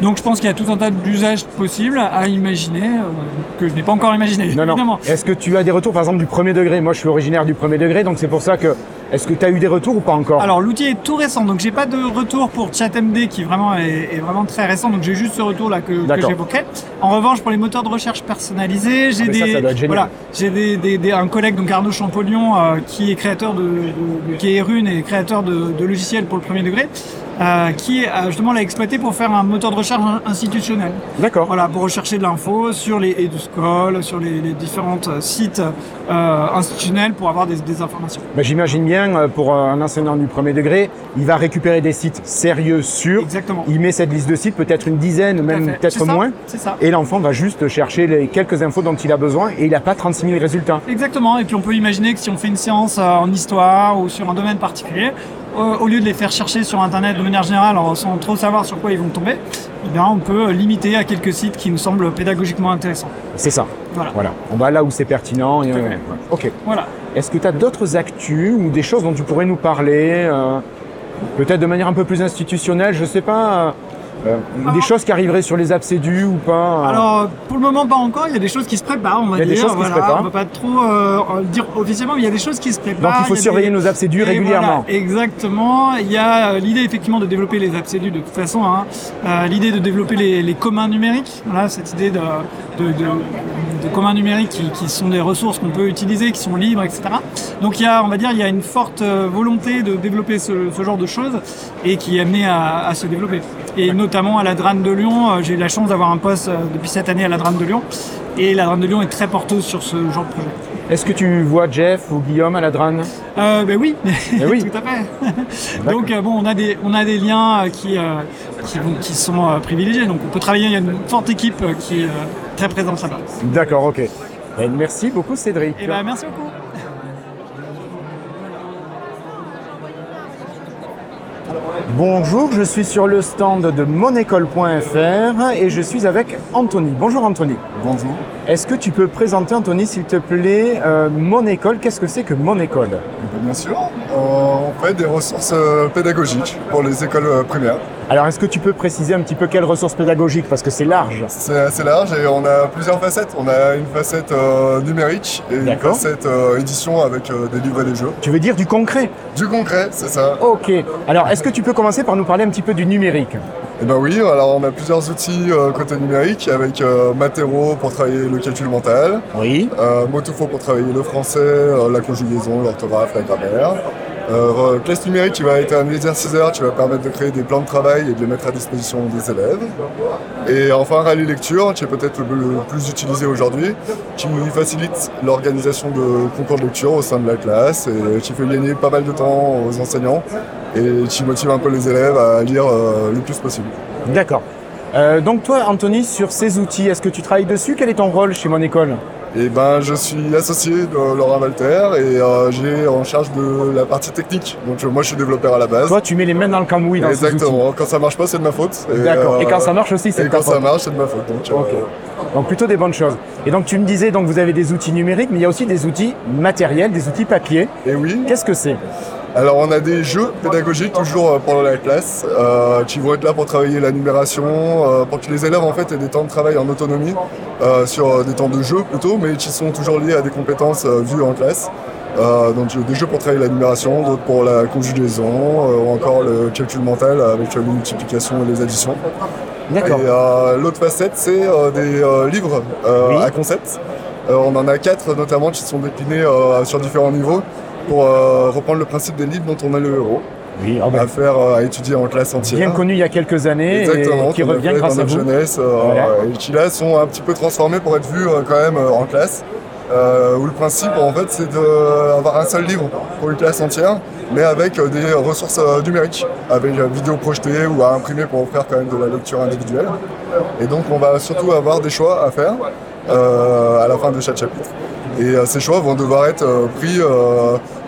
Donc je pense qu'il y a tout un tas d'usages possibles à imaginer euh, que je n'ai pas encore imaginé. Non, non. Est-ce que tu as des retours, par exemple, du premier degré? Moi, je suis originaire du premier degré, donc c'est pour ça que. Est-ce que tu as eu des retours ou pas encore? Alors l'outil est tout récent, donc j'ai pas de retour pour ChatMD qui vraiment est, est vraiment très récent, donc j'ai juste ce retour là que, que j'évoquais. En revanche, pour les moteurs de recherche personnalisés, j'ai Ah, ça, des ça voilà, j'ai des, des- des- un collègue donc Arnaud Champollion euh, qui est créateur de, de- de- qui est Rune et créateur de, de logiciels pour le premier degré. Euh, qui euh, justement l'a exploité pour faire un moteur de recherche in- institutionnel. D'accord. Voilà, pour rechercher de l'info sur les EduSchool, sur les, les différents euh, sites euh, institutionnels pour avoir des, des informations. Ben, J'imagine bien, pour un enseignant du premier degré, il va récupérer des sites sérieux, sûrs. Exactement. Il met cette liste de sites, peut-être une dizaine, Tout même peut-être moins. C'est ça. Et l'enfant va juste chercher les quelques infos dont il a besoin et il n'a pas 36 000 résultats. Exactement, et puis on peut imaginer que si on fait une séance en histoire ou sur un domaine particulier, au lieu de les faire chercher sur Internet de manière générale sans trop savoir sur quoi ils vont tomber, eh bien, on peut euh, limiter à quelques sites qui nous semblent pédagogiquement intéressants. C'est ça. Voilà. Voilà. On va là où c'est pertinent. Et, euh, ouais. Ok. Voilà. Est-ce que tu as d'autres actus ou des choses dont tu pourrais nous parler euh, Peut-être de manière un peu plus institutionnelle, je sais pas. Euh, des choses qui arriveraient sur les absédus ou pas euh, Alors, pour le moment, pas encore. Il y a des choses qui se préparent, on va Il y a dire. des choses qui se préparent. On va pas trop euh, dire officiellement, mais il y a des choses qui se préparent. Donc il faut surveiller des- nos absédus régulièrement. voilà, exactement. Il y a l'idée effectivement de développer les absédus de toute façon. hein. L'idée de développer les, les communs numériques. Voilà, cette idée de, de, de- de communs numériques qui, qui sont des ressources qu'on peut utiliser, qui sont libres, etc. Donc il y a, on va dire, il y a une forte volonté de développer ce, ce genre de choses et qui est amené à, à se développer. Et notamment à la DRAN de Lyon, euh, j'ai eu la chance d'avoir un poste euh, depuis cette année à la DRAN de Lyon. Et la DRAN de Lyon est très porteuse sur ce genre de projet. Est-ce que tu vois Jeff ou Guillaume à la DRAN Euh, ben oui, Eh oui. tout à fait. Donc euh, bon, on a des on a des liens qui euh, qui, sont privilégiés. Donc on peut travailler. Il y a une forte équipe qui est très présente là-bas. D'accord, ok. Eh, Merci beaucoup Cédric. Et ben merci beaucoup. Bonjour, je suis sur le stand de monécole.fr et je suis avec Anthony. Bonjour Anthony. Bonjour. Est-ce que tu peux présenter Anthony s'il te plaît euh, Mon école Qu'est-ce que c'est que mon école Bien sûr, on fait des ressources euh, pédagogiques pour les écoles euh, primaires. Alors est-ce que tu peux préciser un petit peu quelles ressources pédagogiques? Parce que c'est large C'est assez large et on a plusieurs facettes. On a une facette euh, numérique et une facette euh, édition avec euh, des livres et des jeux. Tu veux dire du concret? Du concret, c'est ça. Ok. Alors est-ce que tu peux commencer par nous parler un petit peu du numérique? Et ben oui, alors on a plusieurs outils euh, côté numérique avec euh, Matero pour travailler le calcul mental, Oui. euh, Motufo pour travailler le français, la conjugaison, l'orthographe, la grammaire. Euh, classe numérique qui va être un exerciceur qui va permettre de créer des plans de travail et de les mettre à disposition des élèves. Et enfin Rallye Lecture qui est peut-être le, le plus utilisé aujourd'hui, qui facilite l'organisation de concours de lecture au sein de la classe et qui fait gagner pas mal de temps aux enseignants et qui motive un peu les élèves à lire euh, le plus possible. D'accord. Euh, donc toi Anthony, sur ces outils, est-ce que tu travailles dessus? Quel est ton rôle chez mon école Et ben, je suis associé de Laurent Walter et euh, j'ai en charge de la partie technique. Donc euh, moi, je suis développeur à la base. Toi tu mets les mains dans le cambouis dans. Exactement. Quand ça marche pas, c'est de ma faute. D'accord. Et euh, quand ça marche aussi, c'est Et de ta quand ça faute. marche, c'est de ma faute. Donc, euh. Donc plutôt des bonnes choses. Et donc tu me disais, donc vous avez des outils numériques, mais il y a aussi des outils matériels, des outils papier. Et oui. Qu'est-ce que c'est? Alors on a des jeux pédagogiques toujours euh, pendant la classe euh, qui vont être là pour travailler la numération, euh, pour que les élèves en fait aient des temps de travail en autonomie euh, sur des temps de jeu plutôt, mais qui sont toujours liés à des compétences vues en classe. Donc des jeux pour travailler la numération, d'autres pour la conjugaison, ou encore le calcul mental avec les multiplications et les additions. D'accord. Et l'autre facette, c'est des livres Oui. à concept. On en a quatre notamment qui sont déclinés sur différents niveaux pour euh, reprendre le principe des livres dont on est le héros. Oui, ah ben, à faire, euh, à étudier en classe entière. bien connu il y a quelques années Exactement, et qui a revient fait grâce dans à notre vous. jeunesse, euh, Voilà. et qui là sont un petit peu transformés pour être vus quand même en classe. Où le principe en fait c'est d'avoir un seul livre pour une classe entière, mais avec des ressources numériques, avec vidéo projetée ou à imprimer pour offrir quand même de la lecture individuelle. Et donc on va surtout avoir des choix à faire euh, à la fin de chaque chapitre. Et euh, ces choix vont devoir être euh, pris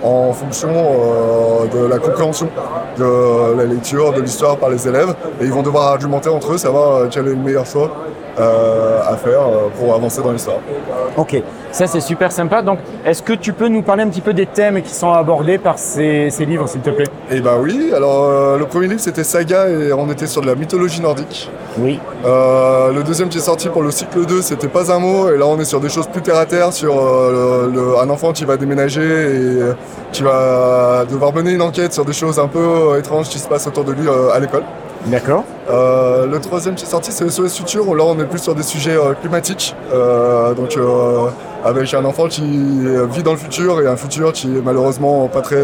en fonction euh, de la compréhension de la lecture, de l'histoire par les élèves. Et ils vont devoir argumenter entre eux, savoir euh, quel est le meilleur choix euh, à faire euh, pour avancer dans l'histoire. Ok, ça c'est super sympa. Donc, est-ce que tu peux nous parler un petit peu des thèmes qui sont abordés par ces, ces livres, s'il te plaît? Et ben oui, alors euh, le premier livre c'était Saga et on était sur de la mythologie nordique. Oui. Euh, le deuxième qui est sorti pour le cycle 2 c'était Pas un mot et là on est sur des choses plus terre à terre sur le- le- un enfant qui va déménager et qui va devoir mener une enquête sur des choses un peu étranges qui se passent autour de lui à l'école. D'accord. Euh, le troisième qui est sorti, c'est SOS Futur, où là on est plus sur des sujets euh, climatiques. Euh, donc avec un enfant qui vit dans le futur et un futur qui est malheureusement pas très,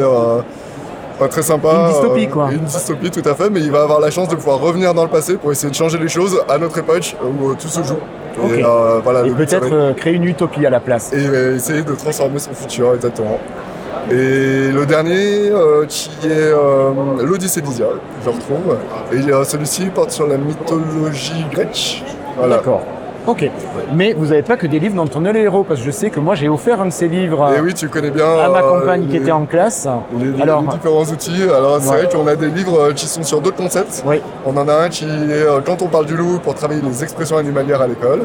pas très sympa. Une dystopie, quoi. Une dystopie tout à fait, mais il va avoir la chance de pouvoir revenir dans le passé pour essayer de changer les choses à notre époque où tout se joue. Et, voilà, Et peut-être être- créer une utopie à la place. et essayer de transformer son futur, exactement. Et le dernier, euh, qui est euh, l'Odyssée d'Isia, je retrouve. Et euh, celui-ci porte sur la mythologie grecque. Voilà. D'accord. Ok. Mais vous n'avez pas que des livres dont on est les héros, parce que je sais que moi j'ai offert un de ces livres Et oui, tu connais bien à ma euh, compagne qui les- était en classe. les, les- Alors, les différents outils. Alors c'est Ouais. vrai qu'on a des livres euh, qui sont sur d'autres concepts. oui. On en a un qui est euh, quand on parle du loup pour travailler les expressions animalières à l'école.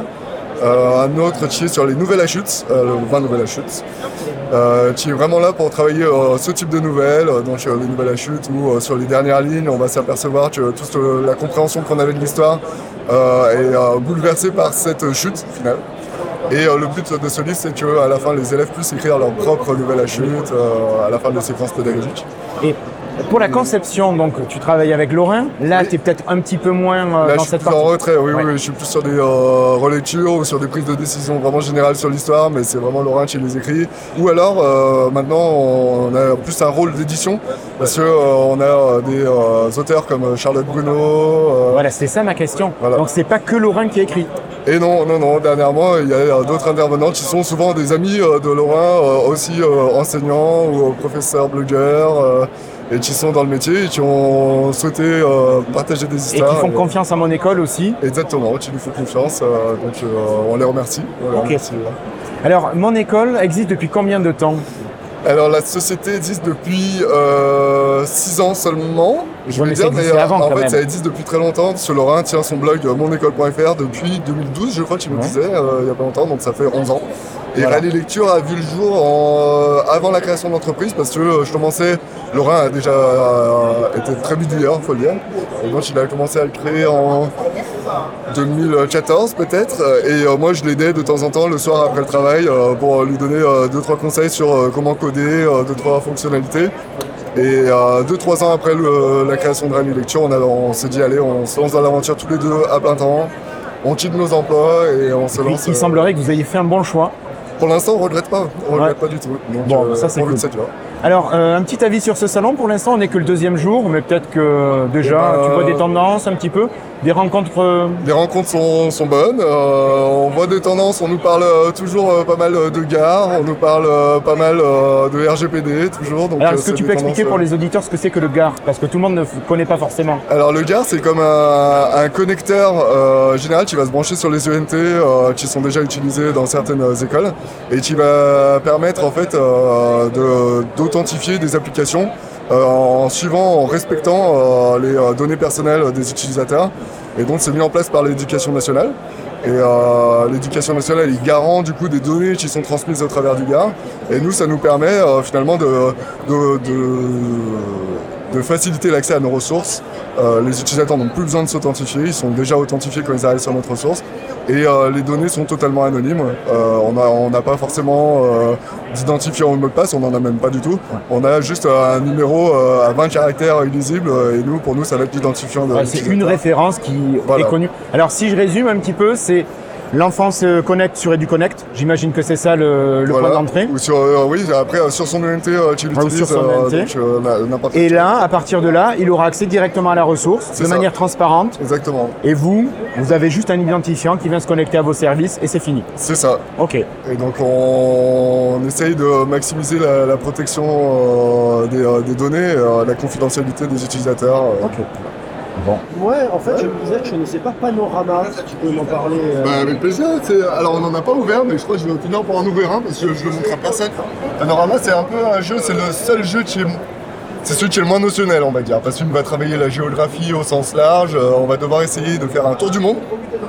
Euh, un autre qui est sur les nouvelles à euh, le 20 nouvelles à euh, qui est vraiment là pour travailler ce type de nouvelles, donc les nouvelles à chute ou sur les dernières lignes, on va s'apercevoir que toute la compréhension qu'on avait de l'histoire est bouleversée par cette chute finale. Et le but de ce livre, c'est qu'à la fin, les élèves puissent écrire leur propre nouvelle à à la fin de séquence pédagogique. Pour la conception, donc tu travailles avec Laurent. Là, Oui. tu es peut-être un petit peu moins euh, Là, dans je suis cette plus partie. en retrait, oui, Ouais. oui, je suis plus sur des euh, relectures ou sur des prises de décision vraiment générales sur l'histoire, mais c'est vraiment Laurent qui les écrit. Ou alors, euh, maintenant, on a plus un rôle d'édition, parce qu'on on a euh, des euh, auteurs comme Charlotte Bruno. euh, Voilà, c'était ça ma question. Voilà. Donc c'est pas que Laurent qui écrit. Et non, non, non, dernièrement, il y a euh, d'autres intervenants qui sont souvent des amis euh, de euh, aussi euh, enseignants ou euh, professeurs, blogueurs, euh, et qui sont dans le métier et qui ont souhaité euh, partager des Et histoires. qui font confiance à mon école aussi. Exactement, qui nous font confiance, euh, donc euh, on les remercie. On les Ok. remercie. Alors, mon école existe depuis combien de temps? Alors la société existe depuis 6 ans seulement, je veux dire, mais euh, avant, en fait même. ça existe depuis très longtemps, que Laurent tient son blog euh, monécole.fr depuis 2012, je crois qu'il me Ouais. disait, euh, il y a pas longtemps, donc ça fait 11 ans. Et Voilà. Rallye Lecture a vu le jour en- euh, avant la création de l'entreprise, parce que euh, je commençais, Laurent a déjà euh, été très bidouilleur, faut le dire, et donc il a commencé à le créer en 2014 peut-être et moi je l'aidais de temps en temps le soir après le travail pour lui donner euh, deux trois conseils sur comment coder, euh, deux trois fonctionnalités. Et euh, deux trois ans après le- la création de Rally Lecture, on, s'est dit allez on se lance dans l'aventure tous les deux à plein temps. On quitte nos emplois et on se Il, lance. il euh, semblerait que vous ayez fait un bon choix. Pour l'instant on regrette pas, on Ouais. regrette pas du tout. Donc, Bon, euh, ça, c'est cool. Alors, euh, un petit avis sur ce salon. Pour l'instant, on n'est que le deuxième jour, mais peut-être que déjà, Eh ben, tu vois des tendances un petit peu, des rencontres. euh, Les rencontres sont, sont bonnes, euh, on voit des tendances, on nous parle euh, toujours pas mal de gares, on nous parle pas mal de RGPD toujours. Donc, Alors, est-ce que tu peux expliquer pour les auditeurs ce que c'est que le GAR Parce que tout le monde ne connaît pas forcément. Alors le GAR c'est comme un, un connecteur euh, général qui va se brancher sur les ENT euh, qui sont déjà utilisés dans certaines écoles et qui va permettre en fait de- d'authentifier des applications en suivant, en respectant euh, les euh, données personnelles des utilisateurs. Et donc c'est mis en place par l'éducation nationale. Et euh, l'éducation nationale est garant du coup des données qui sont transmises au travers du GAR. Et nous, ça nous permet euh, finalement de, de, de- de faciliter l'accès à nos ressources. Euh, les utilisateurs n'ont plus besoin de s'authentifier, ils sont déjà authentifiés quand ils arrivent sur notre ressource. Et euh, les données sont totalement anonymes. Euh, on n'a pas forcément d'identifiant au mot de passe, on n'en a même pas du tout. On a juste un numéro à 20 caractères illisible euh, et nous, pour nous, ça va être l'identifiant de Ouais, c'est une référence qui Voilà. est connue. Alors, si je résume un petit peu, c'est L'enfant se connecte sur EduConnect. J'imagine que c'est ça le, le Voilà. point d'entrée. Ou sur, euh, oui, après, euh, sur son ENT, euh, tu ou l'utilises. sur son euh, ENT. donc, euh, n'importe Et là, à partir de là, il aura accès directement à la ressource de ça. manière transparente. Exactement. Et vous, vous avez juste un identifiant qui vient se connecter à vos services et c'est fini. C'est ça. Ok. Et donc on, on essaye de maximiser la, la protection euh, des, euh, des données, euh, la confidentialité des utilisateurs. Ouais, en fait, je me disais que je connaissais pas Panorama, si tu peux m'en parler. euh. Bah, avec plaisir. Alors on n'en a pas ouvert, mais je crois que je vais finir pour en ouvrir un parce que je le montre à personne. Panorama, c'est un peu un jeu, c'est le seul jeu qui est. C'est celui qui est le moins notionnel, on va dire, parce qu'on va travailler la géographie au sens large. euh, on va devoir essayer de faire un tour du monde,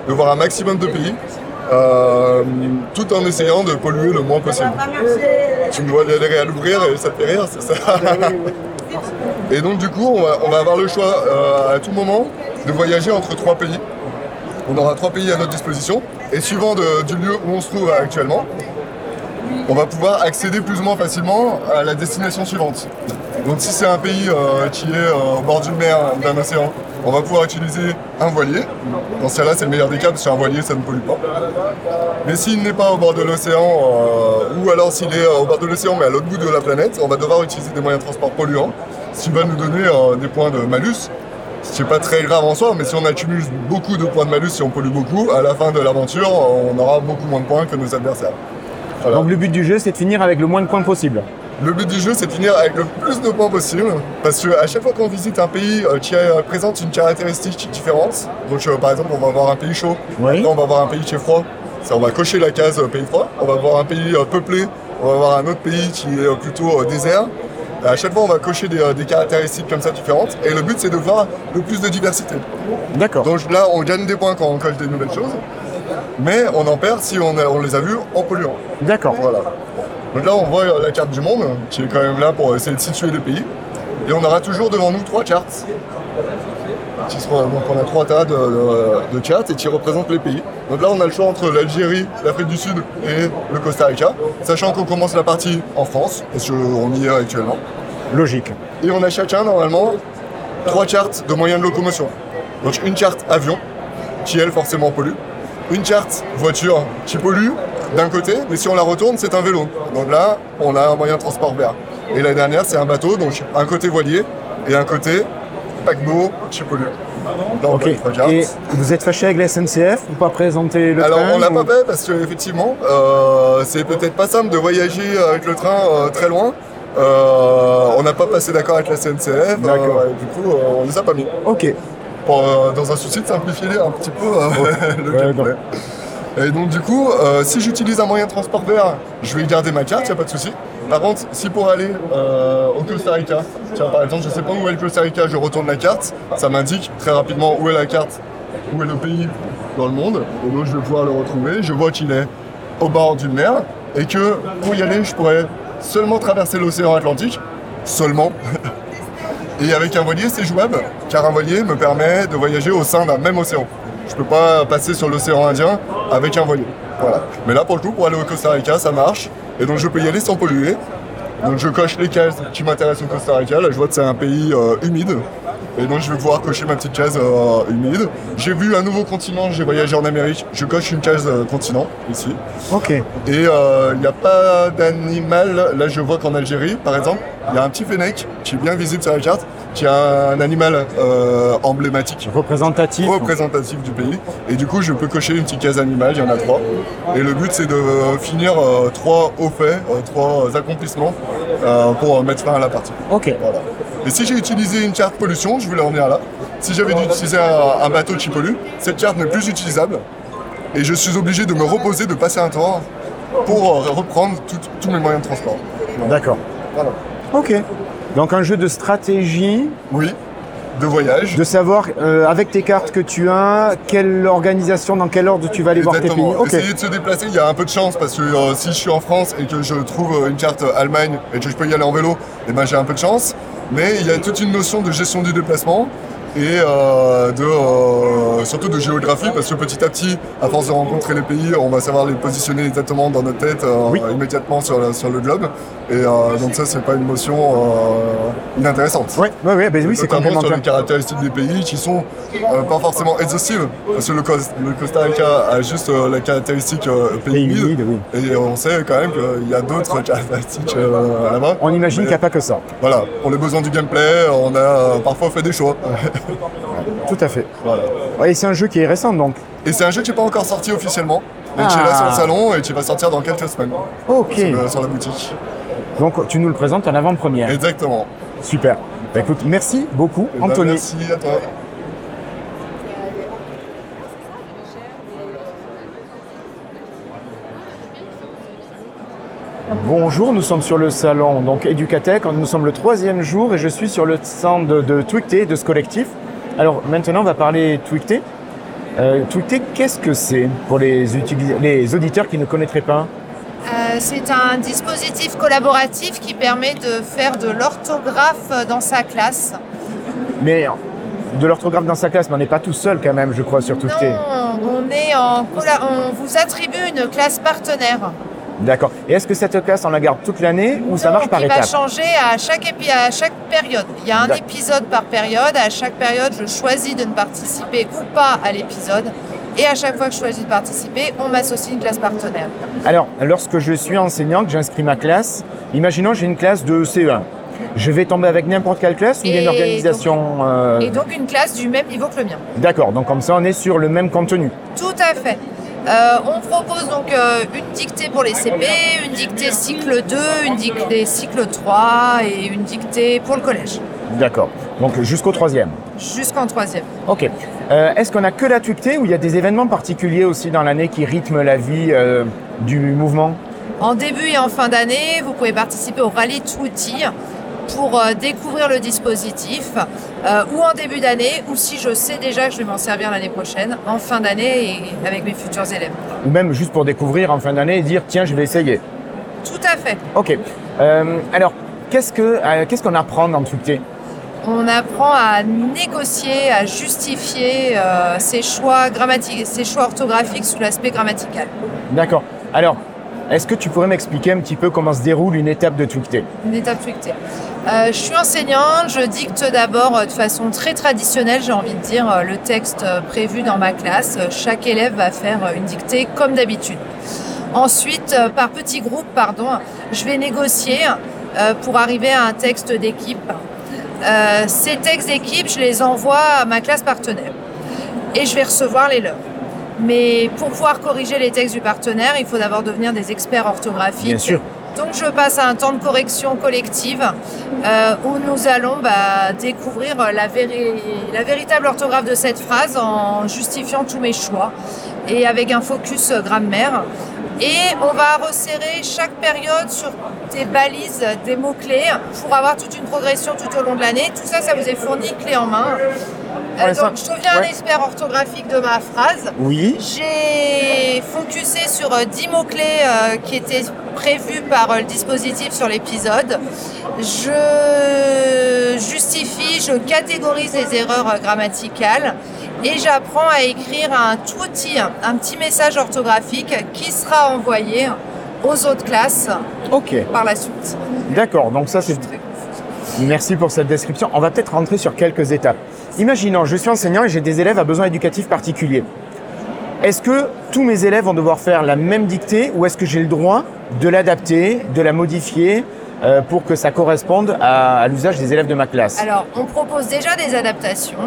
de voir un maximum de pays, euh, tout en essayant de polluer le moins possible. Tu me vois galérer à l'ouvrir et ça te fait rire, c'est ça? Et donc du coup, on va, avoir le choix euh, à tout moment de voyager entre trois pays. On aura trois pays à notre disposition et suivant du lieu où on se trouve actuellement, on va pouvoir accéder plus ou moins facilement à la destination suivante. Donc si c'est un pays euh, qui est euh, au bord d'une mer d'un océan, on va pouvoir utiliser un voilier. Dans ce cas-là, c'est le meilleur des cas parce qu'un voilier, ça ne pollue pas. Mais s'il n'est pas au bord de l'océan, ou alors s'il est au bord de l'océan mais à l'autre bout de la planète, on va devoir utiliser des moyens de transport polluants, ce qui va nous donner euh, des points de malus. Ce qui n'est pas très grave en soi, mais si on accumule beaucoup de points de malus, si on pollue beaucoup, à la fin de l'aventure, on aura beaucoup moins de points que nos adversaires. Voilà. Donc le but du jeu, c'est de finir avec le moins de points possible. Le but du jeu, c'est de finir avec le plus de points possible, parce qu'à chaque fois qu'on visite un pays euh, qui euh, présente une caractéristique différente, donc euh, par exemple, on va avoir un pays chaud, Oui. maintenant on va avoir un pays qui est froid, on va cocher la case pays froid, on va avoir un pays peuplé, on va avoir un autre pays qui est plutôt désert. À chaque fois, on va cocher des, euh, des caractéristiques comme ça différentes, et le but, c'est de voir le plus de diversité. D'accord. Donc là, on gagne des points quand on coche des nouvelles choses, mais on en perd si on, a- on les a vus en polluant. D'accord. Voilà. Donc là, on voit euh, la carte du monde, qui est quand même là pour essayer de situer les pays. Et on aura toujours devant nous trois cartes. Qui seront- donc on a trois tas de, de- de cartes et qui représentent les pays. Donc là, on a le choix entre l'Algérie, l'Afrique du Sud et le Costa Rica, sachant qu'on commence la partie en France, parce qu'on y est actuellement. Logique. Et on a chacun, normalement, trois cartes de moyens de locomotion. Donc une carte avion, qui elle forcément pollue. Une carte voiture, qui pollue d'un côté, mais si on la retourne, c'est un vélo. Donc là, on a un moyen de transport vert. Et la dernière, c'est un bateau, donc un côté voilier et un côté paquebot qui pollue. Donc, Ok. on a trois cartes. Et vous êtes fâché avec la SNCF ou pas présenter le Alors train on l'a ou- pas fait parce qu'effectivement, euh, c'est peut-être pas simple de voyager avec le train euh, très loin. Euh, on n'a pas passé d'accord avec la CNCF, D'accord. euh, du coup euh, on les a pas mis. Ok. Pour, dans un souci de simplifier un petit peu euh, le Ouais. Et donc du coup, si j'utilise un moyen de transport vert, je vais garder ma carte, y a pas de souci. Par contre, si pour aller euh, au Costa Rica, par exemple, je sais pas où est le Costa Rica, je retourne la carte, ça m'indique très rapidement où est la carte, où est le pays dans le monde, et donc je vais pouvoir le retrouver. Je vois qu'il est au bord d'une mer, et que pour y aller, je pourrais seulement traverser l'océan Atlantique, seulement. Et avec un voilier, c'est jouable, car un voilier me permet de voyager au sein d'un même océan. Je peux pas passer sur l'océan Indien avec un voilier. Voilà. Mais là, pour le coup, pour aller au Costa Rica, ça marche. Et donc, je peux y aller sans polluer. Donc, je coche les cases qui m'intéressent au Costa Rica. Là, je vois que c'est un pays euh, humide. Et donc, je vais pouvoir cocher ma petite case euh, humide. J'ai vu un nouveau continent, j'ai voyagé en Amérique. Je coche une case euh, continent, ici. Ok. Et il n'y a pas d'animal. Là, je vois qu'en Algérie, par exemple, il y a un petit fennec qui est bien visible sur la carte, qui a un animal euh, emblématique. Représentatif. Représentatif du pays. Et du coup, je peux cocher une petite case animale, il y en a trois. Et le but, c'est de finir euh, trois hauts faits, euh, trois accomplissements pour mettre fin à la partie. Ok. Voilà. Et si j'ai utilisé une carte pollution, je voulais en venir là. Si j'avais dû utiliser un, un bateau qui pollue, cette carte n'est plus utilisable. Et je suis obligé de me reposer, de passer un tour pour reprendre tous mes moyens de transport. D'accord. Voilà. Ok. Donc un jeu de stratégie. Oui. De voyage. De savoir euh, avec tes cartes que tu as, quelle organisation, dans quel ordre tu vas aller voir tes pays. Exactement. Ok. Essayer de se déplacer, il y a un peu de chance parce que euh, si je suis en France et que je trouve euh, une carte Allemagne et que je peux y aller en vélo, eh ben, j'ai un peu de chance. Mais il y a toute une notion de gestion du déplacement et euh, de, euh, surtout de géographie parce que petit à petit, à force de rencontrer les pays, on va savoir les positionner exactement dans notre tête euh, immédiatement sur, la- sur le globe. Et donc ça, c'est pas une notion euh, inintéressante. Oui, ouais, ouais, ben oui, c'est Notamment sur complémentaire. les caractéristiques des pays qui sont pas forcément exhaustives. Parce que le, Cos- le Costa Rica a juste la caractéristique pays humide. Et on sait quand même qu'il y a d'autres caractéristiques là-bas. On imagine qu'il n'y a pas que ça. Voilà, pour les besoins du gameplay, on a parfois fait des choix. Tout à fait. Voilà. Ouais, et c'est un jeu qui est récent donc. Et c'est un jeu qui n'est pas encore sorti officiellement, mais qui est Ah. là sur le salon et qui va sortir dans quelques semaines. Ok. Sur, le- sur la boutique. Donc tu nous le présentes en avant-première. Exactement. Super. Bah, écoute, merci beaucoup, Eh ben, Anthony. merci à toi. Bonjour, nous sommes sur le salon donc Educatech. Nous sommes le troisième jour et je suis sur le stand de, de Twicté, de ce collectif. Alors maintenant, on va parler Twicté. Euh, Twicté, qu'est-ce que c'est pour les, auditeurs qui ne connaîtraient pas? Euh, c'est un dispositif collaboratif qui permet de faire de l'orthographe dans sa classe. Mais de l'orthographe dans sa classe, mais on n'est pas tout seul quand même, je crois, sur Twicté. Non, on est en on vous attribue une classe partenaire D'accord. Et est-ce que cette classe, on la garde toute l'année ou ça marche par qui va étapes changer à chaque, épi- à chaque période. Il y a un épisode par période. À chaque période, je choisis de ne participer ou pas à l'épisode. Et à chaque fois que je choisis de participer, on m'associe une classe partenaire. Alors, lorsque je suis enseignant, que j'inscris ma classe, imaginons j'ai une classe de CE1. Je vais tomber avec n'importe quelle classe ou il y a une organisation euh, Et donc une classe du même niveau que le mien. D'accord, donc comme ça on est sur le même contenu. Tout à fait. Euh, on propose donc euh, une dictée pour les CP, une dictée cycle 2, une dictée cycle 3 et une dictée pour le collège, D'accord. Donc jusqu'au troisième. jusqu'en troisième. Ok. Euh, Est-ce qu'on a que la tuctée ou il y a des événements particuliers aussi dans l'année qui rythment la vie du mouvement? En début et en fin d'année, vous pouvez participer au rallye Twouti pour euh, découvrir le dispositif, euh, ou en début d'année, ou si je sais déjà que je vais m'en servir l'année prochaine, en fin d'année et avec mes futurs élèves. Ou même juste pour découvrir en fin d'année et dire tiens je vais essayer. Tout à fait. Ok. Euh, alors, qu'est-ce que euh, qu'est-ce qu'on apprend dans tuctée On apprend à négocier, à justifier ses choix grammatiques, ses choix orthographiques sous l'aspect grammatical. D'accord. Alors, est-ce que tu pourrais m'expliquer un petit peu comment se déroule une étape de tuctée Une étape tweetée. Euh, je suis enseignante, je dicte d'abord euh, de façon très traditionnelle, j'ai envie de dire, euh, le texte prévu dans ma classe. Chaque élève va faire une dictée comme d'habitude. Ensuite, par petits groupes, pardon, je vais négocier pour arriver à un texte d'équipe. Ces textes d'équipe, je les envoie à ma classe partenaire et je vais recevoir les leurs. Mais pour pouvoir corriger les textes du partenaire, il faut d'abord devenir des experts orthographiques. Bien sûr. Donc je passe à un temps de correction collective euh, où nous allons bah, découvrir la, la véritable orthographe de cette phrase en justifiant tous mes choix et avec un focus grammaire. Et on va resserrer chaque période sur des balises, des mots-clés pour avoir toute une progression tout au long de l'année. Tout ça, ça vous est fourni clé en main. Euh, ça- donc je deviens un ouais. expert orthographique de ma phrase. Oui. J'ai focusé sur euh, 10 mots-clés euh, qui étaient prévus par euh, le dispositif sur l'épisode. Je justifie, je catégorise les erreurs euh, grammaticales et j'apprends à écrire un tout petit, un petit message orthographique qui sera envoyé aux autres classes Ok. par la suite. D'accord, donc ça c'est... Merci pour cette description. On va peut-être rentrer sur quelques étapes. Imaginons, je suis enseignant et j'ai des élèves à besoins éducatifs particuliers. Est-ce que tous mes élèves vont devoir faire la même dictée ou est-ce que j'ai le droit de l'adapter, de la modifier euh, pour que ça corresponde à, l'usage des élèves de ma classe? Alors, on propose déjà des adaptations.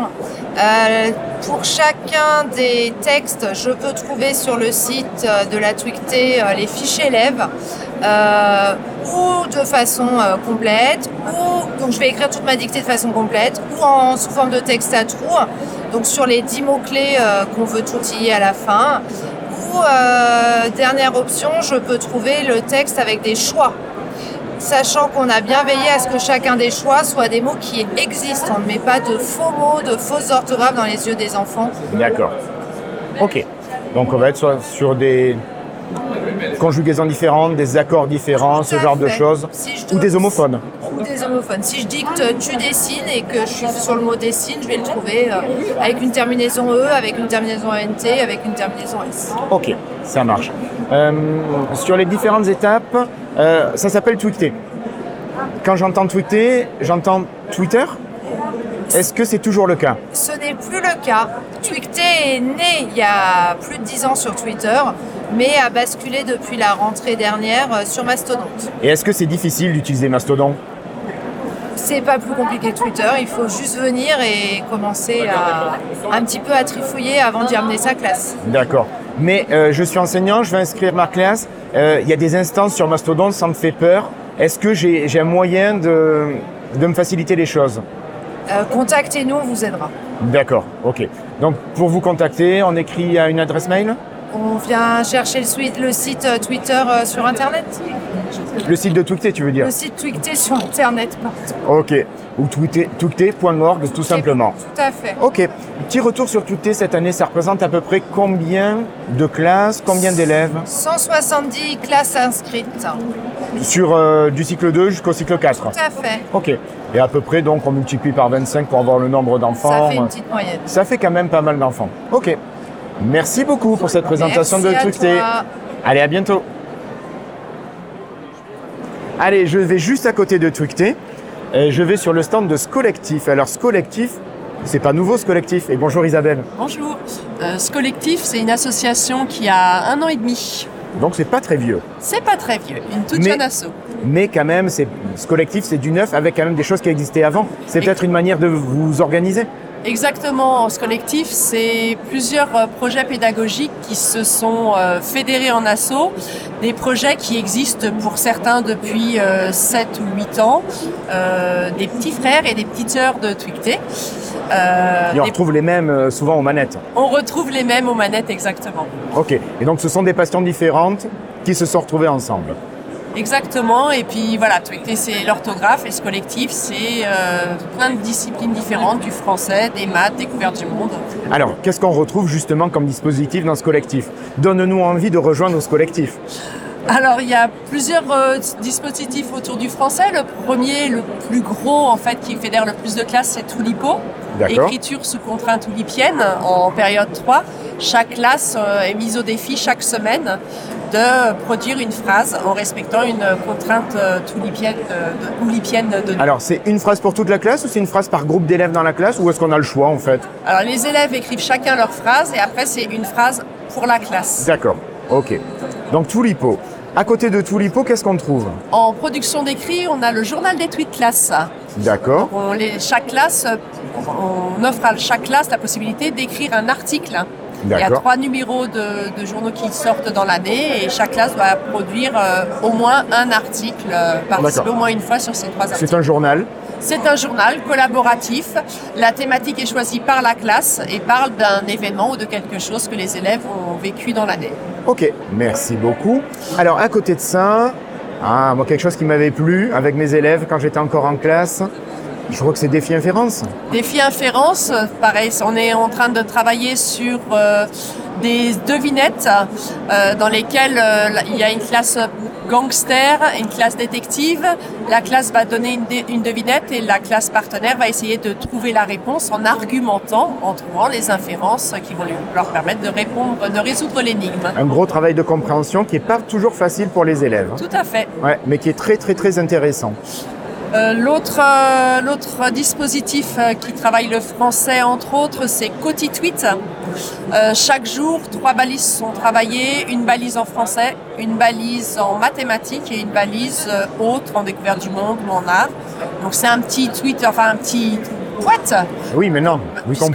Euh, pour chacun des textes, je peux trouver sur le site euh, de la Twicté les fiches élèves, euh, ou de façon euh, complète, ou donc je vais écrire toute ma dictée de façon complète, ou en sous forme de texte à trous, donc sur les 10 mots-clés euh, qu'on veut outiller à la fin. Ou euh, dernière option, je peux trouver le texte avec des choix sachant qu'on a bien veillé à ce que chacun des choix soit des mots qui existent. On ne met pas de faux mots, de fausses orthographes dans les yeux des enfants. D'accord. Ok. Donc on va être sur des, conjugaisons différentes, des accords différents, ce genre de choses, Si ou dois- des homophones. Ou des homophones. Si je dicte tu dessines et que je suis sur le mot dessine, je vais le trouver euh, avec une terminaison E, avec une terminaison ENT, avec une terminaison S. Ok, ça marche. Euh, sur les différentes étapes, euh, ça s'appelle tweeter. Quand j'entends tweeter, j'entends Twitter? Est-ce que c'est toujours le cas? Ce n'est plus le cas. Twicté est né il y a plus de 10 ans sur Twitter, mais a basculé depuis la rentrée dernière euh, sur Mastodonte. Et est-ce que c'est difficile d'utiliser Mastodon? C'est pas plus compliqué que Twitter, il faut juste venir et commencer à un petit peu à trifouiller avant d'y amener sa classe. D'accord. Mais euh, je suis enseignant, je vais inscrire ma classe. Euh, Il y a des instances sur Mastodon, ça me fait peur. Est-ce que j'ai j'ai un moyen de, de me faciliter les choses? Euh, Contactez-nous, on vous aidera. D'accord, ok. Donc pour vous contacter, on écrit à une adresse mail? On vient chercher le, site euh, Twitter euh, sur Internet. Le site de Twicté, tu veux dire Le site Twicté sur Internet, pardon. Ok. Ou twicté- twicté.org, tout simplement. Tout à fait. Ok. Petit retour sur Twicté cette année, ça représente à peu près combien de classes, combien d'élèves 170 classes inscrites. sur euh, du cycle 2 jusqu'au cycle 4 Tout à fait. Ok. Et à peu près, donc, on multiplie par 25 pour avoir le nombre d'enfants. Ça fait une petite moyenne. Ça fait quand même pas mal d'enfants. Ok. Merci beaucoup pour cette présentation Merci de toi. Allez, à bientôt. Allez, je vais juste à côté de Twicté. Et je vais sur le stand de Scollectif. Alors, Scollectif, c'est pas nouveau ce collectif. Et bonjour Isabelle. Bonjour. Euh, ce collectif, c'est une association qui a un an et demi. Donc, c'est pas très vieux. C'est pas très vieux, une toute Mais- jeune asso. Mais quand même, c'est, ce collectif, c'est du neuf avec quand même des choses qui existaient avant. C'est peut-être une manière de vous organiser. Exactement, ce collectif, c'est plusieurs euh, projets pédagogiques qui se sont euh, fédérés en asso, des projets qui existent pour certains depuis euh, 7 ou 8 ans, euh, des petits frères et des petites sœurs de Twicté. Euh, Et on retrouve les mêmes euh, souvent aux manettes. on retrouve les mêmes aux manettes exactement. Ok. Et donc, ce sont des passions différentes qui se sont retrouvées ensemble. Exactement, et puis voilà, c'est l'orthographe et ce collectif c'est euh, plein de disciplines différentes, du français, des maths, découverte du monde. Alors, qu'est-ce qu'on retrouve justement comme dispositif dans ce collectif? Donne-nous envie de rejoindre ce collectif. Alors il y a plusieurs euh, dispositifs autour du français. Le premier, le plus gros en fait, qui fédère le plus de classes, c'est Toulipo. D'accord. Écriture sous contrainte oulipienne en période 3. Chaque classe euh, est mise au défi chaque semaine de produire une phrase en respectant une contrainte euh, toulipienne, euh, de Alors, c'est une phrase pour toute la classe ou c'est une phrase par groupe d'élèves dans la classe ou est-ce qu'on a le choix en fait? Alors les élèves écrivent chacun leur phrase et après c'est une phrase pour la classe. D'accord. Ok. Donc, Toulipo. À côté de Toulipo, qu'est-ce qu'on trouve? En production d'écrit, on a le journal des tweets classe. D'accord. On les- chaque classe, on offre à chaque classe la possibilité d'écrire un article. Il y a trois numéros de, de journaux qui sortent dans l'année et chaque classe doit produire euh, au moins un article, euh, participer au moins une fois sur ces trois articles. C'est un journal. C'est un journal collaboratif. La thématique est choisie par la classe et parle d'un événement ou de quelque chose que les élèves ont vécu dans l'année. Ok, merci beaucoup. Alors, à côté de ça, ah, moi, quelque chose qui m'avait plu avec mes élèves quand j'étais encore en classe, je crois que c'est Défi Inférence. Défi inférence, pareil, on est en train de travailler sur euh, des devinettes euh, dans lesquelles euh, il y a une classe gangster, une classe détective. La classe va donner une, dé- une devinette et la classe partenaire va essayer de trouver la réponse en argumentant, en trouvant les inférences qui vont leur permettre de répondre, de résoudre l'énigme. Un gros travail de compréhension qui n'est pas toujours facile pour les élèves. Tout à fait. Ouais, mais qui est très très très intéressant. Euh, L'autre euh, l'autre dispositif euh, qui travaille le français, entre autres, c'est CotiTweet. Euh, chaque jour, trois balises sont travaillées, une balise en français, une balise en mathématiques et une balise euh, autre en découverte du monde ou en art. Donc c'est un petit tweet, enfin un petit poète, Oui, mais non, nous sommes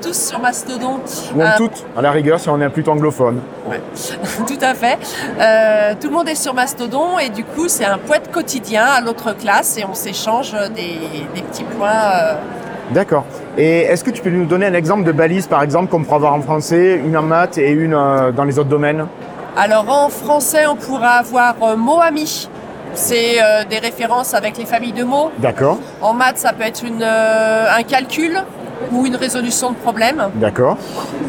tous sur Mastodon. Ou en Un- toute, à la rigueur, si on est plutôt anglophone. Tout à fait. Euh, tout le monde est sur Mastodon et du coup c'est un poète quotidien à l'autre classe et on s'échange des, des petits points. euh, D'accord. Et est-ce que tu peux nous donner un exemple de balise, par exemple, qu'on pourrait avoir en français, une en maths et une euh, dans les autres domaines? Alors en français, on pourra avoir euh, mot ami. C'est euh, des références avec les familles de mots. D'accord. En maths, ça peut être une, euh, un calcul. ou une résolution de problème. D'accord.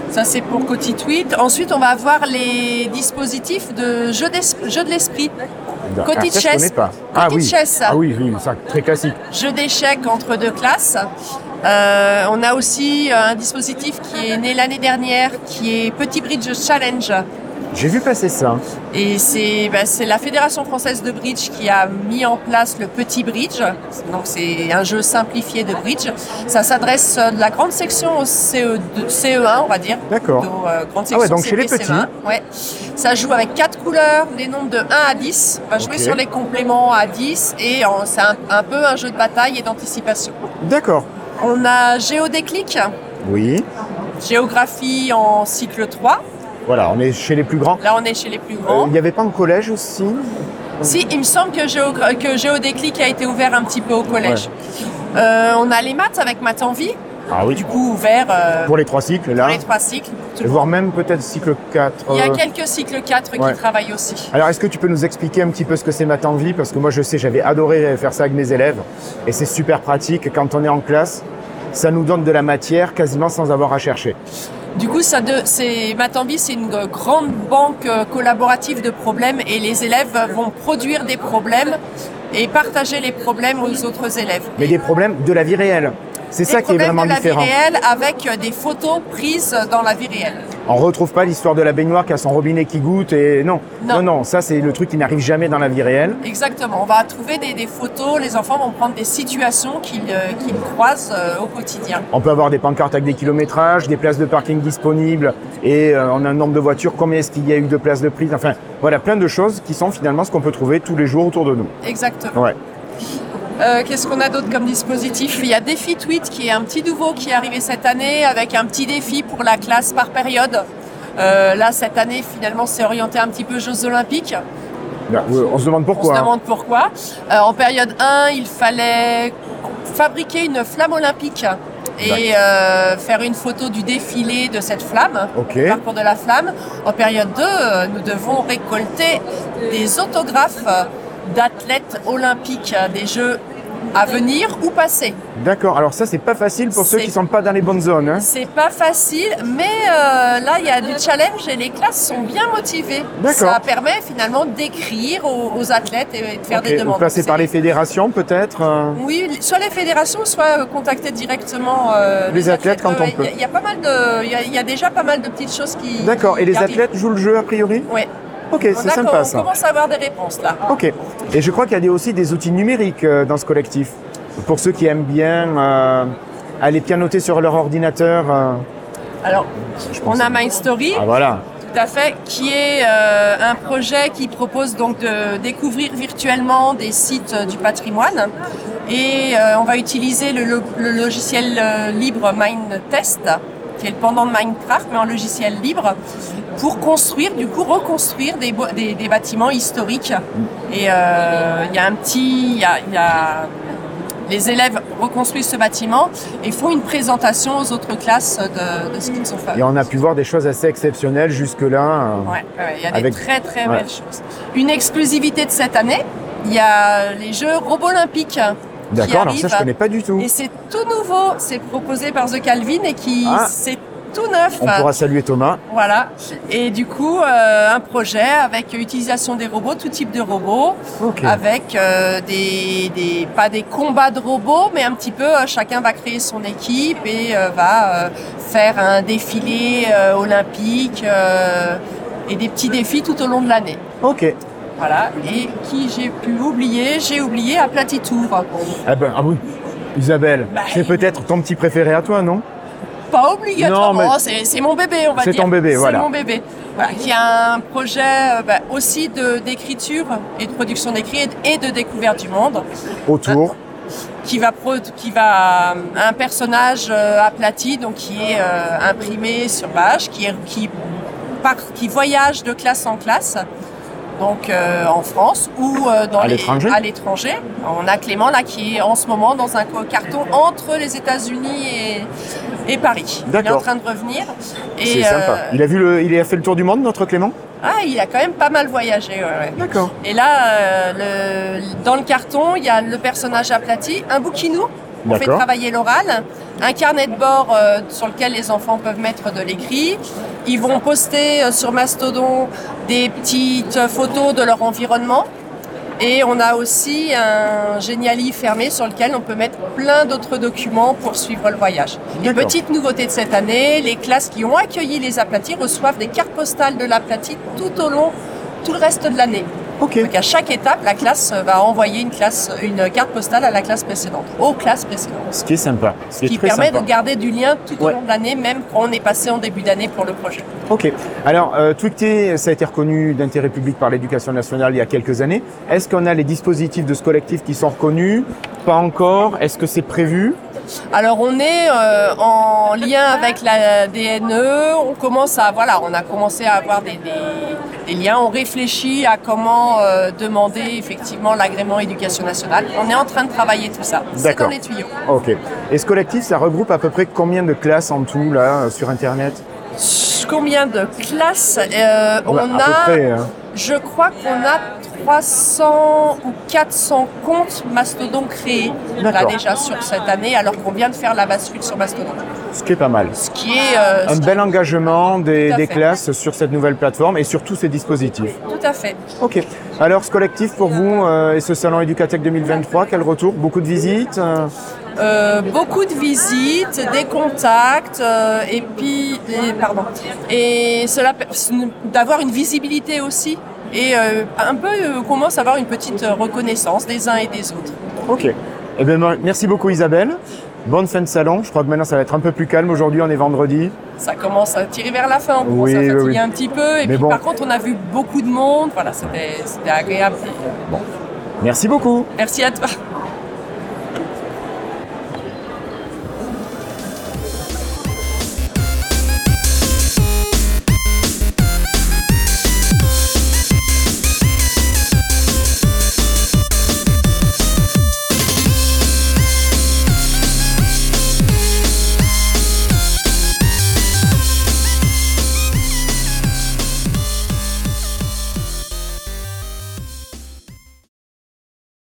Ça, c'est pour Coty Tweet. Ensuite, on va avoir les dispositifs de jeu, de l'esprit. Coty Ah, je Chess. pas. Ah oui. Chess. Ah oui, oui, ça, très classique. Jeu d'échecs entre deux classes. Euh, on a aussi un dispositif qui est né l'année dernière, qui est Petit Bridge Challenge. J'ai vu passer ça. Et c'est bah, c'est la Fédération française de bridge qui a mis en place le petit bridge. Donc c'est un jeu simplifié de bridge. Ça s'adresse euh, de la grande section au CE, de- CE1, on va dire. D'accord. Euh, Ah ouais, donc chez les CP, petits. CE1. Ouais. Ça joue avec quatre couleurs, des nombres de 1 à 10. On va jouer sur les compléments à 10 et c'est un, un peu un jeu de bataille et d'anticipation. D'accord. On a Géodéclic, Oui. géographie en cycle 3. Voilà, on est chez les plus grands. Là, on est chez les plus Euh, grands. Il n'y avait pas en collège aussi Si, il me semble que, que Géodéclic a été ouvert un petit peu au collège. Euh, on a les maths avec Maths en vie, Ah oui. du coup ouvert euh, Pour les trois cycles, là. pour les trois cycles. Et voire même peut-être cycle 4. Il y a euh. quelques cycles 4 ouais. qui travaillent aussi. Alors, est-ce que tu peux nous expliquer un petit peu ce que c'est Math en vie? Parce que moi, je sais, j'avais adoré faire ça avec mes élèves. Et c'est super pratique. Quand on est en classe, ça nous donne de la matière quasiment sans avoir à chercher. Du coup, ça de, c'est, vie, c'est une grande banque euh, collaborative de problèmes et les élèves vont produire des problèmes et partager les problèmes aux autres élèves. Mais des problèmes de la vie réelle. C'est Des ça qui est problèmes vraiment de la différent. vie réelle avec des photos prises dans la vie réelle. On retrouve pas l'histoire de la baignoire qui a son robinet qui goûte et non. Non. Non, non, ça c'est le truc qui n'arrive jamais dans la vie réelle. Exactement. On va trouver des, des photos. Les enfants vont prendre des situations qu'ils euh, croisent euh, au quotidien. On peut avoir des pancartes avec des kilométrages, des places de parking disponibles et euh, on a un nombre de voitures, combien est-ce qu'il y a eu de places de prise, enfin voilà, plein de choses qui sont finalement ce qu'on peut trouver tous les jours autour de nous. Exactement. Ouais. Euh, Qu'est-ce qu'on a d'autre comme dispositif? Il y a Défi Tweet qui est un petit nouveau qui est arrivé cette année avec un petit défi pour la classe par période. Euh, là, cette année, finalement, c'est orienté un petit peu Jeux Olympiques. Là, on se demande On pourquoi. se demande pourquoi. Euh, en période 1, il fallait fabriquer une flamme olympique et euh, faire une photo du défilé de cette flamme, Ok. le parcours de la flamme. En période 2, euh, nous devons récolter des autographes d'athlètes olympiques des Jeux à venir ou passés. D'accord, alors ça c'est pas facile pour ceux qui sont pas dans les bonnes zones. hein. C'est pas facile, mais euh, là il y a du challenge et les classes sont bien motivées. D'accord. Ça permet finalement d'écrire aux, aux athlètes et de faire des demandes. passez C'est- par les fédérations peut-être euh, Oui, soit les fédérations, soit euh, contacter directement euh, Les athlètes quand on peut. Il y a- y, a pas mal de, il y a- il y a déjà pas mal de petites choses qui. D'accord, et les athlètes jouent le jeu a priori? Ouais. Ok, On c'est sympa on commence à avoir des réponses là. Ok, et je crois qu'il y a aussi des outils numériques euh, dans ce collectif. Pour ceux qui aiment bien euh, aller pianoter sur leur ordinateur. euh, Alors, on a MindStory. Ah voilà, Tout à fait, qui est euh, un projet qui propose donc de découvrir virtuellement des sites du patrimoine. Et on va utiliser le, lo- le logiciel libre MindTest, qui est le pendant de Minecraft, mais en logiciel libre, pour construire, du coup, reconstruire des, bo- des, des bâtiments historiques. Et euh, il y a un petit, il y a- il y a les élèves reconstruisent ce bâtiment et font une présentation aux autres classes de, de ce qu'ils ont fait. et on a pu voir des choses assez exceptionnelles jusque-là. Ouais, ouais, il y a des très très ouais. belles choses. Une exclusivité de cette année, il y a les Jeux Robots Olympiques. qui D'accord, alors ça je connais pas du tout. Et c'est tout nouveau, c'est proposé par The Calvin et qui Ah. c'est tout neuf. On pourra saluer Thomas. Voilà. Et du coup, euh, un projet avec utilisation des robots, tout type de robots, Ok. avec euh, des, des- pas des combats de robots, mais un petit peu, euh, chacun va créer son équipe et va faire un défilé olympique et des petits défis tout au long de l'année. Ok. Voilà. Et qui j'ai pu oublier J'ai oublié à Platitour. Ah, ben, ah oui, Isabelle, Bah, c'est peut-être ton petit préféré à toi, non? Pas obligatoirement, c'est c'est mon bébé, on va C'est dire. ton bébé, voilà. C'est mon bébé. Voilà, qui a un projet euh, bah, aussi d'écriture et de production d'écrit et de découverte du monde. Autour. Qui va, pro- qui va un personnage euh, aplati, donc qui est euh, imprimé sur page, qui, est, qui, part- qui voyage de classe en classe. Donc euh, en France ou euh, dans À l'étranger. On a Clément là qui est en ce moment dans un carton entre les États-Unis et, et Paris. Il est en train de revenir. Sympa. euh, Il a vu le, il a fait le tour du monde, notre Clément? Ah, il a quand même pas mal voyagé. ouais, ouais. D'accord. Et là, le- dans le carton, il y a le personnage aplati, un bouquinou. On fait travailler l'oral un carnet de bord sur lequel les enfants peuvent mettre de l'écrit. Ils vont poster euh, sur Mastodon des petites photos de leur environnement. Et on a aussi un Geniali fermé sur lequel on peut mettre plein d'autres documents pour suivre le voyage. D'accord. petite nouveauté de cette année, les classes qui ont accueilli les aplatis reçoivent des cartes postales de l'aplati tout au long, tout le reste de l'année. Donc à chaque étape, la classe va envoyer une, classe, une carte postale à la classe précédente, aux classes précédentes. Ce qui est sympa. Ce qui permet sympa. de garder du lien tout au Ouais. long de l'année, même quand on est passé en début d'année pour le projet. Ok. Alors, euh, Twicté, ça a été reconnu d'intérêt public par l'éducation nationale il y a quelques années. Est-ce qu'on a les dispositifs de ce collectif qui sont reconnus? Pas encore. Est-ce que c'est prévu? Alors on est euh, en lien avec la DNE, on commence à voilà, on a commencé à avoir des, des- des liens, on réfléchit à comment euh, demander effectivement l'agrément éducation nationale. On est en train de travailler tout ça. C'est D'accord. dans les tuyaux. Ok. Et ce collectif, ça regroupe à peu près combien de classes en tout, là, euh, sur Internet? Combien de classes? Euh, On Ouais, à peu a, près, hein. Je crois qu'on a 300 ou 400 comptes Mastodon créés là déjà sur cette année, alors qu'on vient de faire la bascule sur Mastodon. Ce qui est pas mal. Ce qui est euh, Un bel engagement des, des classes sur cette nouvelle plateforme et sur tous ces dispositifs. tout à fait. Ok. Alors, ce collectif pour vous euh, et ce salon Educatech 2023, quel retour? Beaucoup de visites euh, Euh, beaucoup de visites, des contacts, euh, et puis, et- pardon, et cela d'avoir une visibilité aussi, et euh, un peu on commence à avoir une petite reconnaissance des uns et des autres. Ok. Eh bien, merci beaucoup Isabelle. Bonne fin de salon. Je crois que maintenant ça va être un peu plus calme. Aujourd'hui, on est vendredi. Ça commence à tirer vers la fin, on commence Oui, à fatiguer oui. un petit peu, et Mais puis bon. par contre on a vu beaucoup de monde, voilà, c'était c'était agréable. Merci beaucoup. Merci à toi.